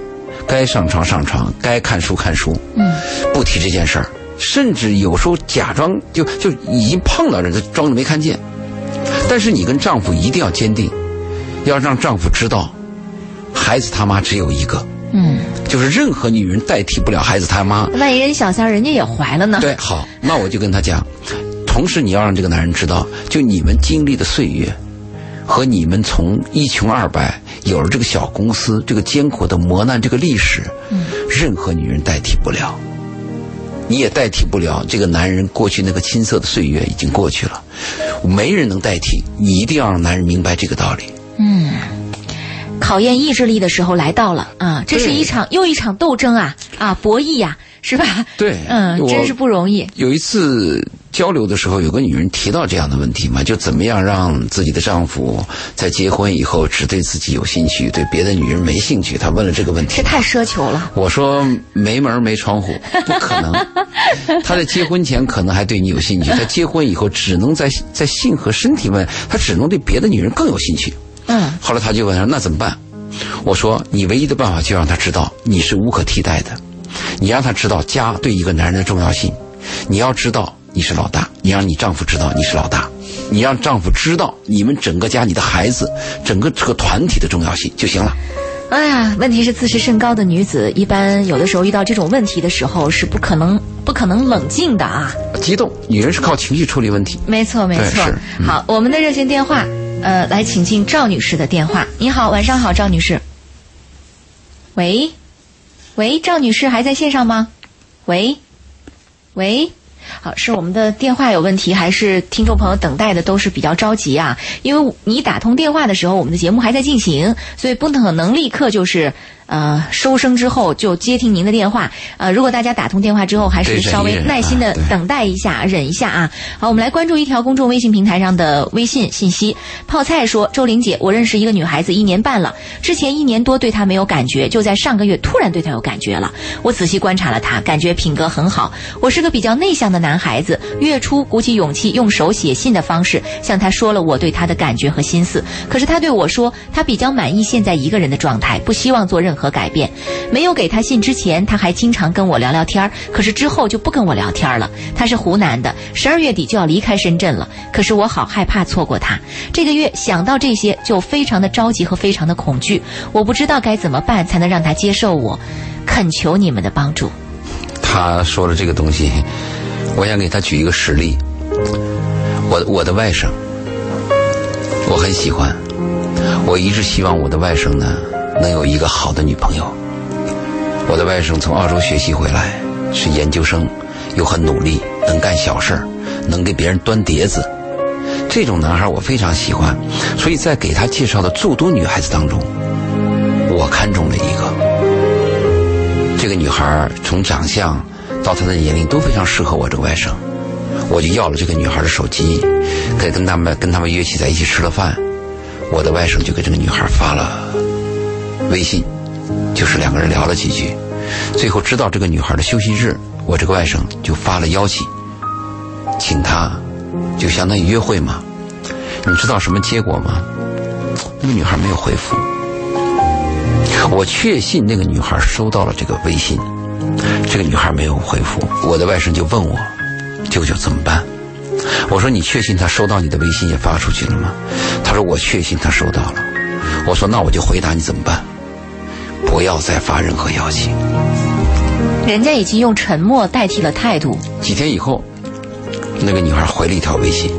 该上床上床，该看书看书。
嗯，
不提这件事儿，甚至有时候假装就就已经碰到人，就装着没看见。但是你跟丈夫一定要坚定，要让丈夫知道，孩子他妈只有一个，
嗯，
就是任何女人代替不了孩子他妈。
万一人小三人家也怀了呢？
对，好，那我就跟他讲，同时你要让这个男人知道，就你们经历的岁月，和你们从一穷二白有了这个小公司，这个艰苦的磨难，这个历史，
嗯，
任何女人代替不了。你也代替不了这个男人过去那个青涩的岁月已经过去了，没人能代替。你一定要让男人明白这个道理。
嗯，考验意志力的时候来到了啊！这是一场又一场斗争啊啊，博弈呀、是吧？
对
嗯，真是不容易。
有一次交流的时候，有个女人提到这样的问题嘛，就怎么样让自己的丈夫在结婚以后只对自己有兴趣，对别的女人没兴趣。她问了这个问题
这，太奢求了。
我说没门儿没窗户，不可能。他在结婚前可能还对你有兴趣，他结婚以后只能在在性和身体问，他只能对别的女人更有兴趣。
嗯，
后来他就问他那怎么办？我说你唯一的办法就让他知道你是无可替代的，你让他知道家对一个男人的重要性，你要知道你是老大，你让你丈夫知道你是老大，你让丈夫知道你们整个家、你的孩子、整个这个团体的重要性就行了。
哎呀，问题是自视甚高的女子，一般有的时候遇到这种问题的时候是不可能不可能冷静的啊。
激动，女人是靠情绪处理问题。
没错，没错。
嗯
好，我们的热线电话，呃，来请进赵女士的电话。你好，晚上好，赵女士。喂，喂，赵女士还在线上吗？喂，喂。好，是我们的电话有问题，还是听众朋友等待的都是比较着急啊？因为你打通电话的时候，我们的节目还在进行，所以不可能立刻就是呃收声之后就接听您的电话。呃，如果大家打通电话之后，还是稍微耐心的等待一下，忍一下啊。好，我们来关注一条公众微信平台上的微信信息。泡菜说：“周玲姐，我认识一个女孩子一年半了，之前一年多对她没有感觉，就在上个月突然对她有感觉了。我仔细观察了她，感觉品格很好。我是个比较内向的男孩子，月初鼓起勇气用手写信的方式向她说了我对她的感觉和心思。可是她对我说，她比较满意现在一个人的状态，不希望做任任何改变。没有给他信之前，他还经常跟我聊聊天，可是之后就不跟我聊天了。他是湖南的，十二月底就要离开深圳了，可是我好害怕错过他。这个月想到这些就非常的着急和非常的恐惧，我不知道该怎么办才能让他接受我，恳求你们的帮助。
他说了这个东西，我想给他举一个实例。我我的外甥，我很喜欢，我一直希望我的外甥呢能有一个好的女朋友。我的外甥从澳洲学习回来，是研究生，又很努力，能干小事儿，能给别人端碟子。这种男孩我非常喜欢，所以在给他介绍的诸多女孩子当中，我看中了一个。这个女孩从长相到她的年龄都非常适合我这个外甥，我就要了这个女孩的手机，跟跟他们跟他们约起在一起吃了饭，我的外甥就给这个女孩发了微信，就是两个人聊了几句，最后知道这个女孩的休息日，我这个外甥就发了邀请，请她就相当于约会嘛。你知道什么结果吗？那个女孩没有回复。我确信那个女孩收到了这个微信，这个女孩没有回复。我的外甥就问我：“舅舅怎么办？”我说：“你确信她收到你的微信也发出去了吗？”他说：“我确信她收到了。”我说：“那我就回答你怎么办？不要再发任何邀请。”
人家已经用沉默代替了态度。
几天以后，那个女孩回了一条微信，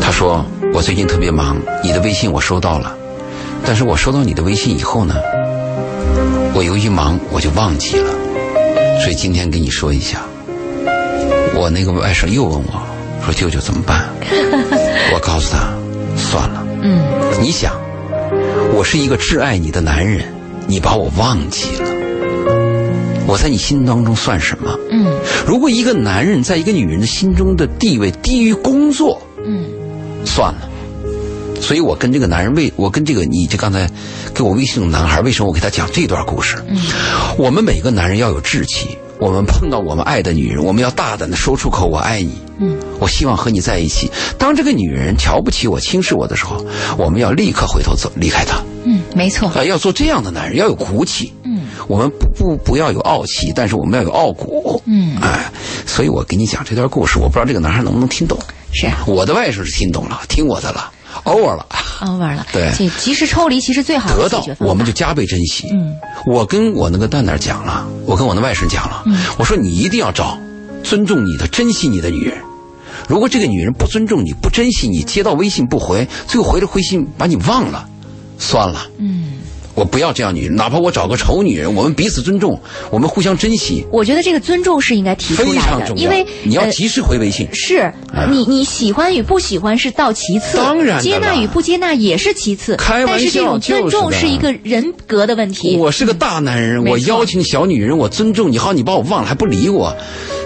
她说：“我最近特别忙，你的微信我收到了，但是我收到你的微信以后呢，我由于忙我就忘记了，所以今天跟你说一下。”我那个外甥又问我说：“舅舅怎么办？” 我告诉他：“算了。”
嗯，
你想，我是一个挚爱你的男人，你把我忘记了，我在你心当中算什么？
嗯
如果一个男人在一个女人的心中的地位低于工作，
嗯
算了。所以我跟这个男人为我跟这个你这刚才给我微信的男孩，为什么我给他讲这段故事？
嗯
我们每个男人要有志气，我们碰到我们爱的女人，我们要大胆的说出口“我爱你”。
嗯，
我希望和你在一起。当这个女人瞧不起我、轻视我的时候，我们要立刻回头走，离开她。
嗯，没错。
啊，要做这样的男人，要有骨气。
嗯
我们不不不要有傲气，但是我们要有傲骨。
嗯
哎，所以我给你讲这段故事，我不知道这个男孩能不能听懂。
是
我的外甥是听懂了，听我的了，over 了
，over 了。
对
这及时抽离其实最好
得到。我们就加倍珍惜。
嗯，
我跟我那个蛋蛋讲了，我跟我那外甥讲了，
嗯
我说你一定要找尊重你的、珍惜你的女人。如果这个女人不尊重你、不珍惜你，接到微信不回，最后回了回信把你忘了，算了。
嗯，
我不要这样女人，哪怕我找个丑女人，我们彼此尊重，我们互相珍惜，
我觉得这个尊重是应该提出
非
来的，
常重要。
因为呃
你要及时回微信。
是你你喜欢与不喜欢是到其次，
当然
接纳与不接纳也是其次。
开玩笑
但是这种尊重
是
一个人格的问题。
我是个大男人，我邀请小女人，我尊重你，好，你把我忘了还不理我，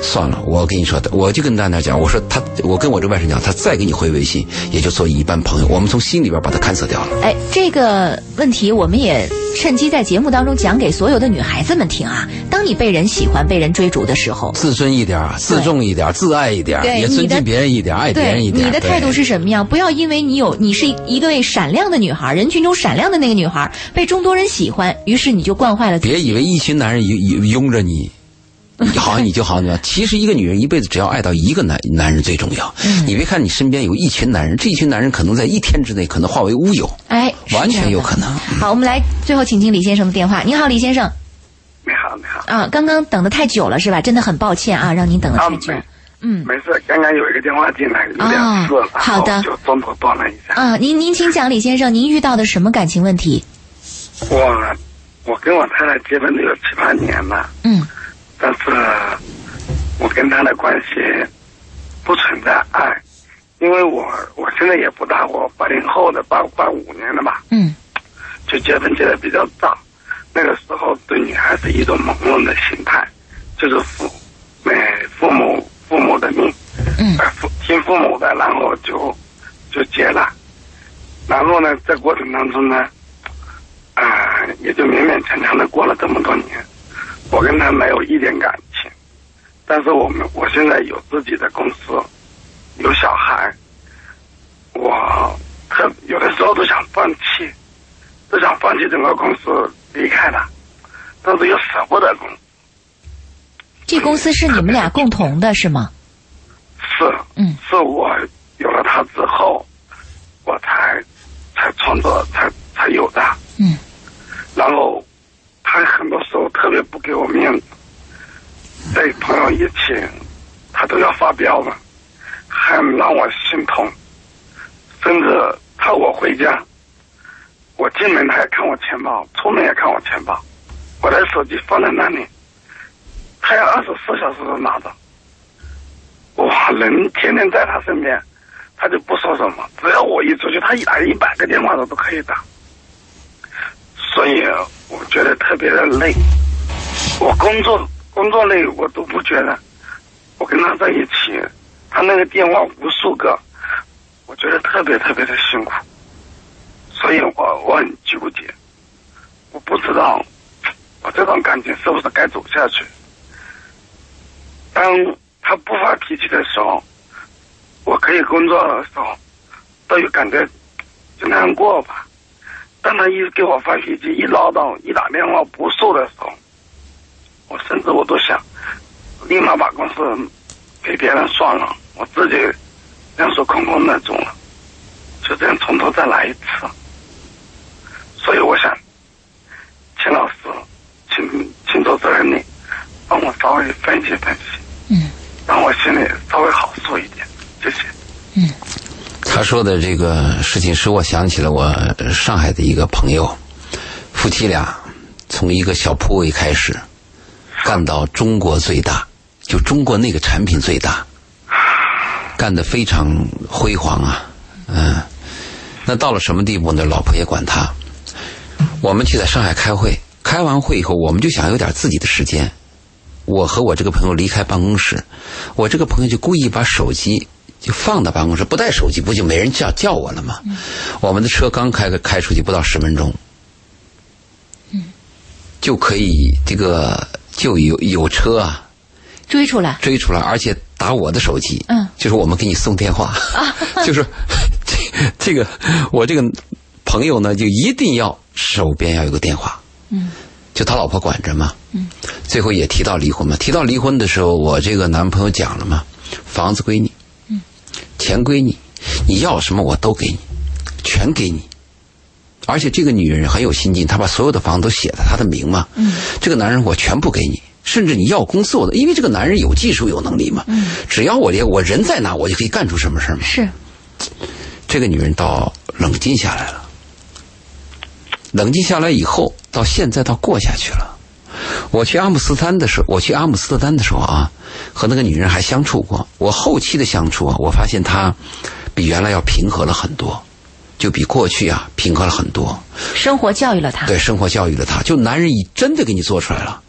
算了，我跟你说的，我就跟蛋蛋讲，我说他，我跟我这外甥讲，他再给你回微信，也就做一般朋友，我们从心里边把他看死掉了。
哎，这个问题我们也趁机在节目当中讲给所有的女孩子们听啊。当你被人喜欢、被人追逐的时候，
自尊一点，自重一点，自爱一点也尊敬别人一点，爱别人一点。
你的态度是什么样？不要因为你有你是一个位闪亮的女孩，人群中闪亮的那个女孩，被众多人喜欢，于是你就惯坏了自己。
别以为一群男人拥拥拥着，你好像你就好像怎么样？其实一个女人一辈子只要爱到一个男男人最重要。
嗯
你别看你身边有一群男人，这一群男人可能在一天之内可能化为乌有，
哎，
完全有可能。
好，我们来最后请听李先生的电话。你好，李先生
你好，你好。
啊，刚刚等的太久了是吧？真的很抱歉啊，让您等了
啊，
太久。
没
嗯
没事，刚刚有一个电话进来，有点
哦
事，然
好的
后就中途断了一下。
啊，您您请讲，李先生，您遇到的什么感情问题？
我我跟我太太结婚都有七八年了，
嗯
但是我跟他的关系不存在爱，因为我我现在也不大，我八零后的八八五年的吧，
嗯。
就结婚结的比较早，那个时候对女孩子一种朦胧的心态，就是父，呃，父母父母的命，
嗯。
听父母的，然后就就结了，然后呢，在过程当中呢，啊、也就勉勉强强的过了这么多年，我跟他没有一点感情，但是我们我现在有自己的公司，有小孩，我特有的时候都想放弃，都想放弃整个公司，离开了，但是又舍不得供。
这公司是你们俩共同的，是吗？
是，
嗯，
是我有了他之后，我才才创作才才有的。
嗯，
然后他很多时候特别不给我面子，在朋友一起，他都要发飙了，很让我心痛。甚至他我回家，我进门他也看我钱包，出门也看我钱包，我的手机放在那里，他要二十四小时都拿着。哇，人天天在他身边，他就不说什么，只要我一出去，他一打一百个电话他都可以打。所以得特别的累。我工作工作累，我都不觉得。我跟他在一起，他那个电话无数个，我觉得特别特别的辛苦。所以我我很纠结，我不知道我这段感情是不是该走下去。当他不发脾气的时候，我可以工作的时候，都有感觉就那样过吧。当他一给我发脾气、一唠叨、一打电话不受的时候，我甚至我都想立马把公司给别人算了，我自己两手空空的走了，就这样从头再来一次。所以我想，秦老师，请请做责任你帮我稍微分析分析，
嗯，
让我心里稍微好受一点，谢谢。
他说的这个事情使我想起了我上海的一个朋友，夫妻俩从一个小铺位开始，干到中国最大，就中国那个产品最大，干得非常辉煌啊，嗯，那到了什么地步呢？老婆也管他。我们去在上海开会，开完会以后，我们就想有点自己的时间。我和我这个朋友离开办公室，我这个朋友就故意把手机就放到办公室，不带手机不就没人叫叫我了吗？我们的车刚开开出去不到十分钟，就可以这个就有有车啊。
追出来，
追出来，而且打我的手机，
嗯。
就是我们给你送电话，啊。就是这 这个我这个朋友呢，就一定要手边要有个电话，
嗯，
就他老婆管着嘛，嗯，最后也提到离婚嘛，提到离婚的时候，我这个男朋友讲了嘛，房子归你，嗯，钱归你，你要什么我都给你，全给你。而且这个女人很有心机，她把所有的房子都写了她的名嘛。嗯，这个男人我全部给你，甚至你要公司我的，因为这个男人有技术有能力嘛。嗯，只要我连我人在哪，我就可以干出什么事儿嘛。
是，
这个女人倒冷静下来了，冷静下来以后，到现在倒过下去了。我去阿姆斯特丹的时候，我去阿姆斯特丹的时候啊，和那个女人还相处过。我后期的相处啊，我发现她比原来要平和了很多，就比过去啊平和了很多。
生活教育了她。
对，生活教育了她，就男人已真的给你做出来了。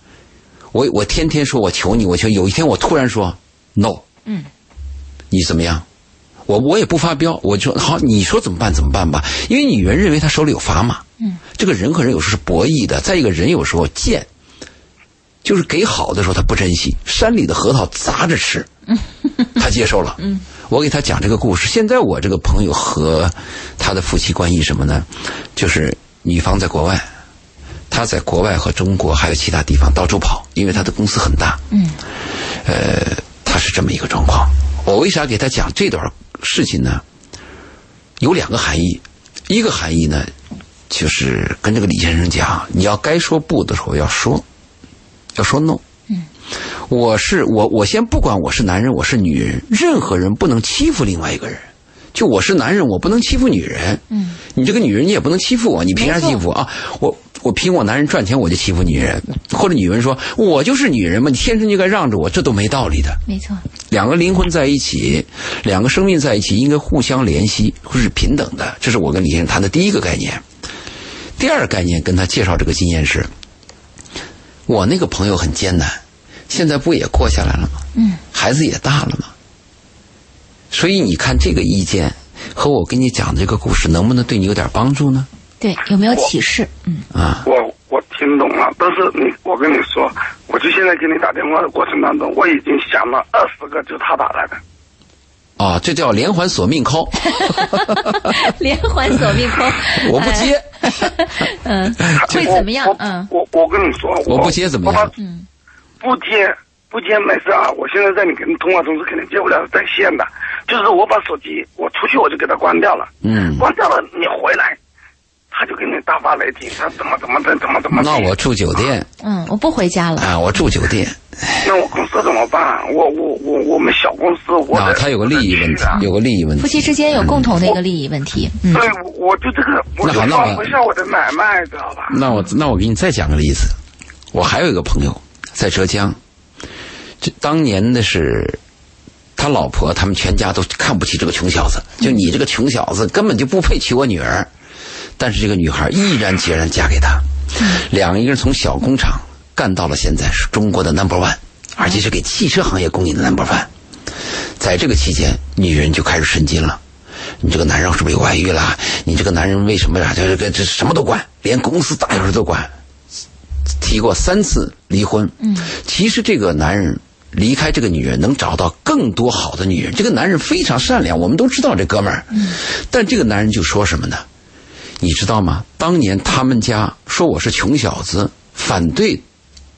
我我天天说我求你，我求有一天我突然说 no，
嗯，
你怎么样？我我也不发飙，我就说好，你说怎么办怎么办吧？因为女人认为她手里有砝码，
嗯，
这个人和人有时候是博弈的，再一个人有时候贱，就是给好的时候他不珍惜，山里的核桃砸着吃，他接受了，嗯，我给他讲这个故事。现在我这个朋友和他的夫妻关系什么呢？就是女方在国外，他在国外和中国还有其他地方到处跑，因为他的公司很大，
嗯，
呃，他是这么一个状况。我为啥给他讲这段事情呢？有两个含义，一个含义呢，就是跟这个李先生讲，你要该说不的时候要说，要说 no。嗯，我是我，我先不管我是男人，我是女人，任何人不能欺负另外一个人。就我是男人，我不能欺负女人。
嗯，
你这个女人你也不能欺负我，你凭啥欺负我啊？我我凭我男人赚钱我就欺负女人，或者女人说我就是女人嘛，你天生就该让着我，这都没道理的。
没错。
两个灵魂在一起，两个生命在一起，应该互相怜惜，是平等的。这是我跟李先生谈的第一个概念。第二个概念跟他介绍这个经验是，我那个朋友很艰难，现在不也过下来了吗？
嗯，
孩子也大了嘛。所以你看这个意见和我跟你讲的这个故事，能不能对你有点帮助呢？
对，有没有启示？嗯，
啊，
我我听懂了，但是你，我跟你说，我就现在给你打电话的过程当中，我已经想了二十个，就他打来的。
啊，这叫连环索命 call，
连环索命 call，
我不接，
嗯，会怎么样？
我？
嗯。
我我跟你说，
我不接怎么样？
嗯。
不接不接没事啊，我现在在你跟通话中是肯定接不了在线的，就是我把手机我出去我就给它关掉了，
嗯，
关掉了你回来，他就给你大发雷霆，他怎么怎么的怎么怎么。
那我住酒店
嗯，我不回家了。
啊，我住酒店，
那我公司怎么办？我我我我们小公司，我
啊，他有个利益问题，有个利益问题。
夫妻之间有共同的一个利益问题。嗯
所以我我就这个我就
那好那我
放不下我的买卖，知道吧？
那我那我给你再讲个例子，我还有一个朋友在浙江，这当年的是他老婆他们全家都看不起这个穷小子，就你这个穷小子根本就不配娶我女儿，但是这个女孩毅然决然嫁给他，两个人从小工厂干到了现在是中国的 number one，而且是给汽车行业供应的 number one。在这个期间，女人就开始神经了。你这个男人是不是有外遇了？你这个男人为什么呀？这这这什么都管，连公司大小事都管。提过三次离婚。嗯，其实这个男人离开这个女人，能找到更多好的女人。这个男人非常善良，我们都知道这哥们儿。嗯，但这个男人就说什么呢？你知道吗？当年他们家说我是穷小子，反对，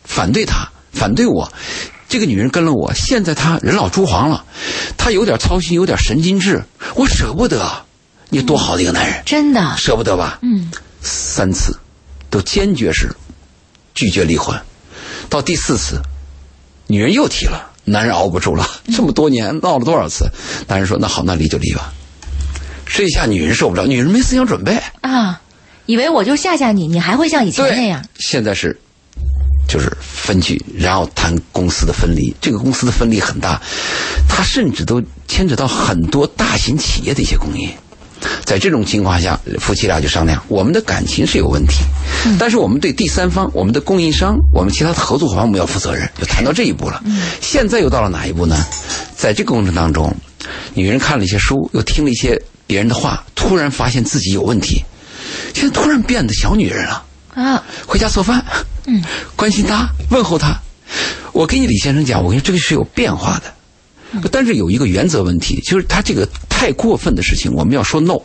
反对他，反对我。这个女人跟了我，现在她人老珠黄了，她有点操心，有点神经质，我舍不得。你多好的一个男人，
真的，
舍不得吧？
嗯，
三次都坚决是拒绝离婚，到第四次，女人又提了，男人熬不住了，这么多年闹了多少次？男人说：“那好，那离就离吧。”这下女人受不了，女人没思想准备。
啊，以为我就吓吓你，你还会像以前那样。
现在是就是分居，然后谈公司的分离。这个公司的分离很大，它甚至都牵扯到很多大型企业的一些供应。在这种情况下，夫妻俩就商量，我们的感情是有问题，但是我们对第三方、我们的供应商、我们其他的合作伙伴，我们要负责任，就谈到这一步了。现在又到了哪一步呢？在这个过程当中，女人看了一些书，又听了一些别人的话，突然发现自己有问题，现在突然变得小女人了。
啊，
回家做饭，
嗯，
关心他，问候他。我跟你李先生讲，我跟你这个是有变化的，但是有一个原则问题，就是他这个太过分的事情，我们要说 no。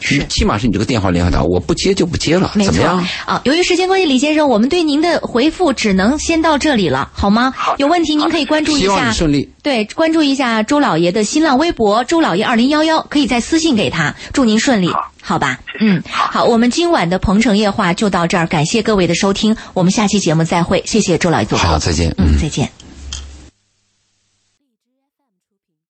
是
起码是你这个电话联系到，我不接就不接了，
没
怎么样？
啊。由于时间关系，李先生，我们对您的回复只能先到这里了，好吗？
好
有问题您可以关注一
希望顺利。
对，关注一下周老爷的新浪微博“周老爷二零幺幺”，可以再私信给他，祝您顺利，
好
好吧？嗯，好，我们今晚的《鹏城夜话》就到这儿，感谢各位的收听，我们下期节目再会，谢谢周老爷
好，再见。
嗯，再见。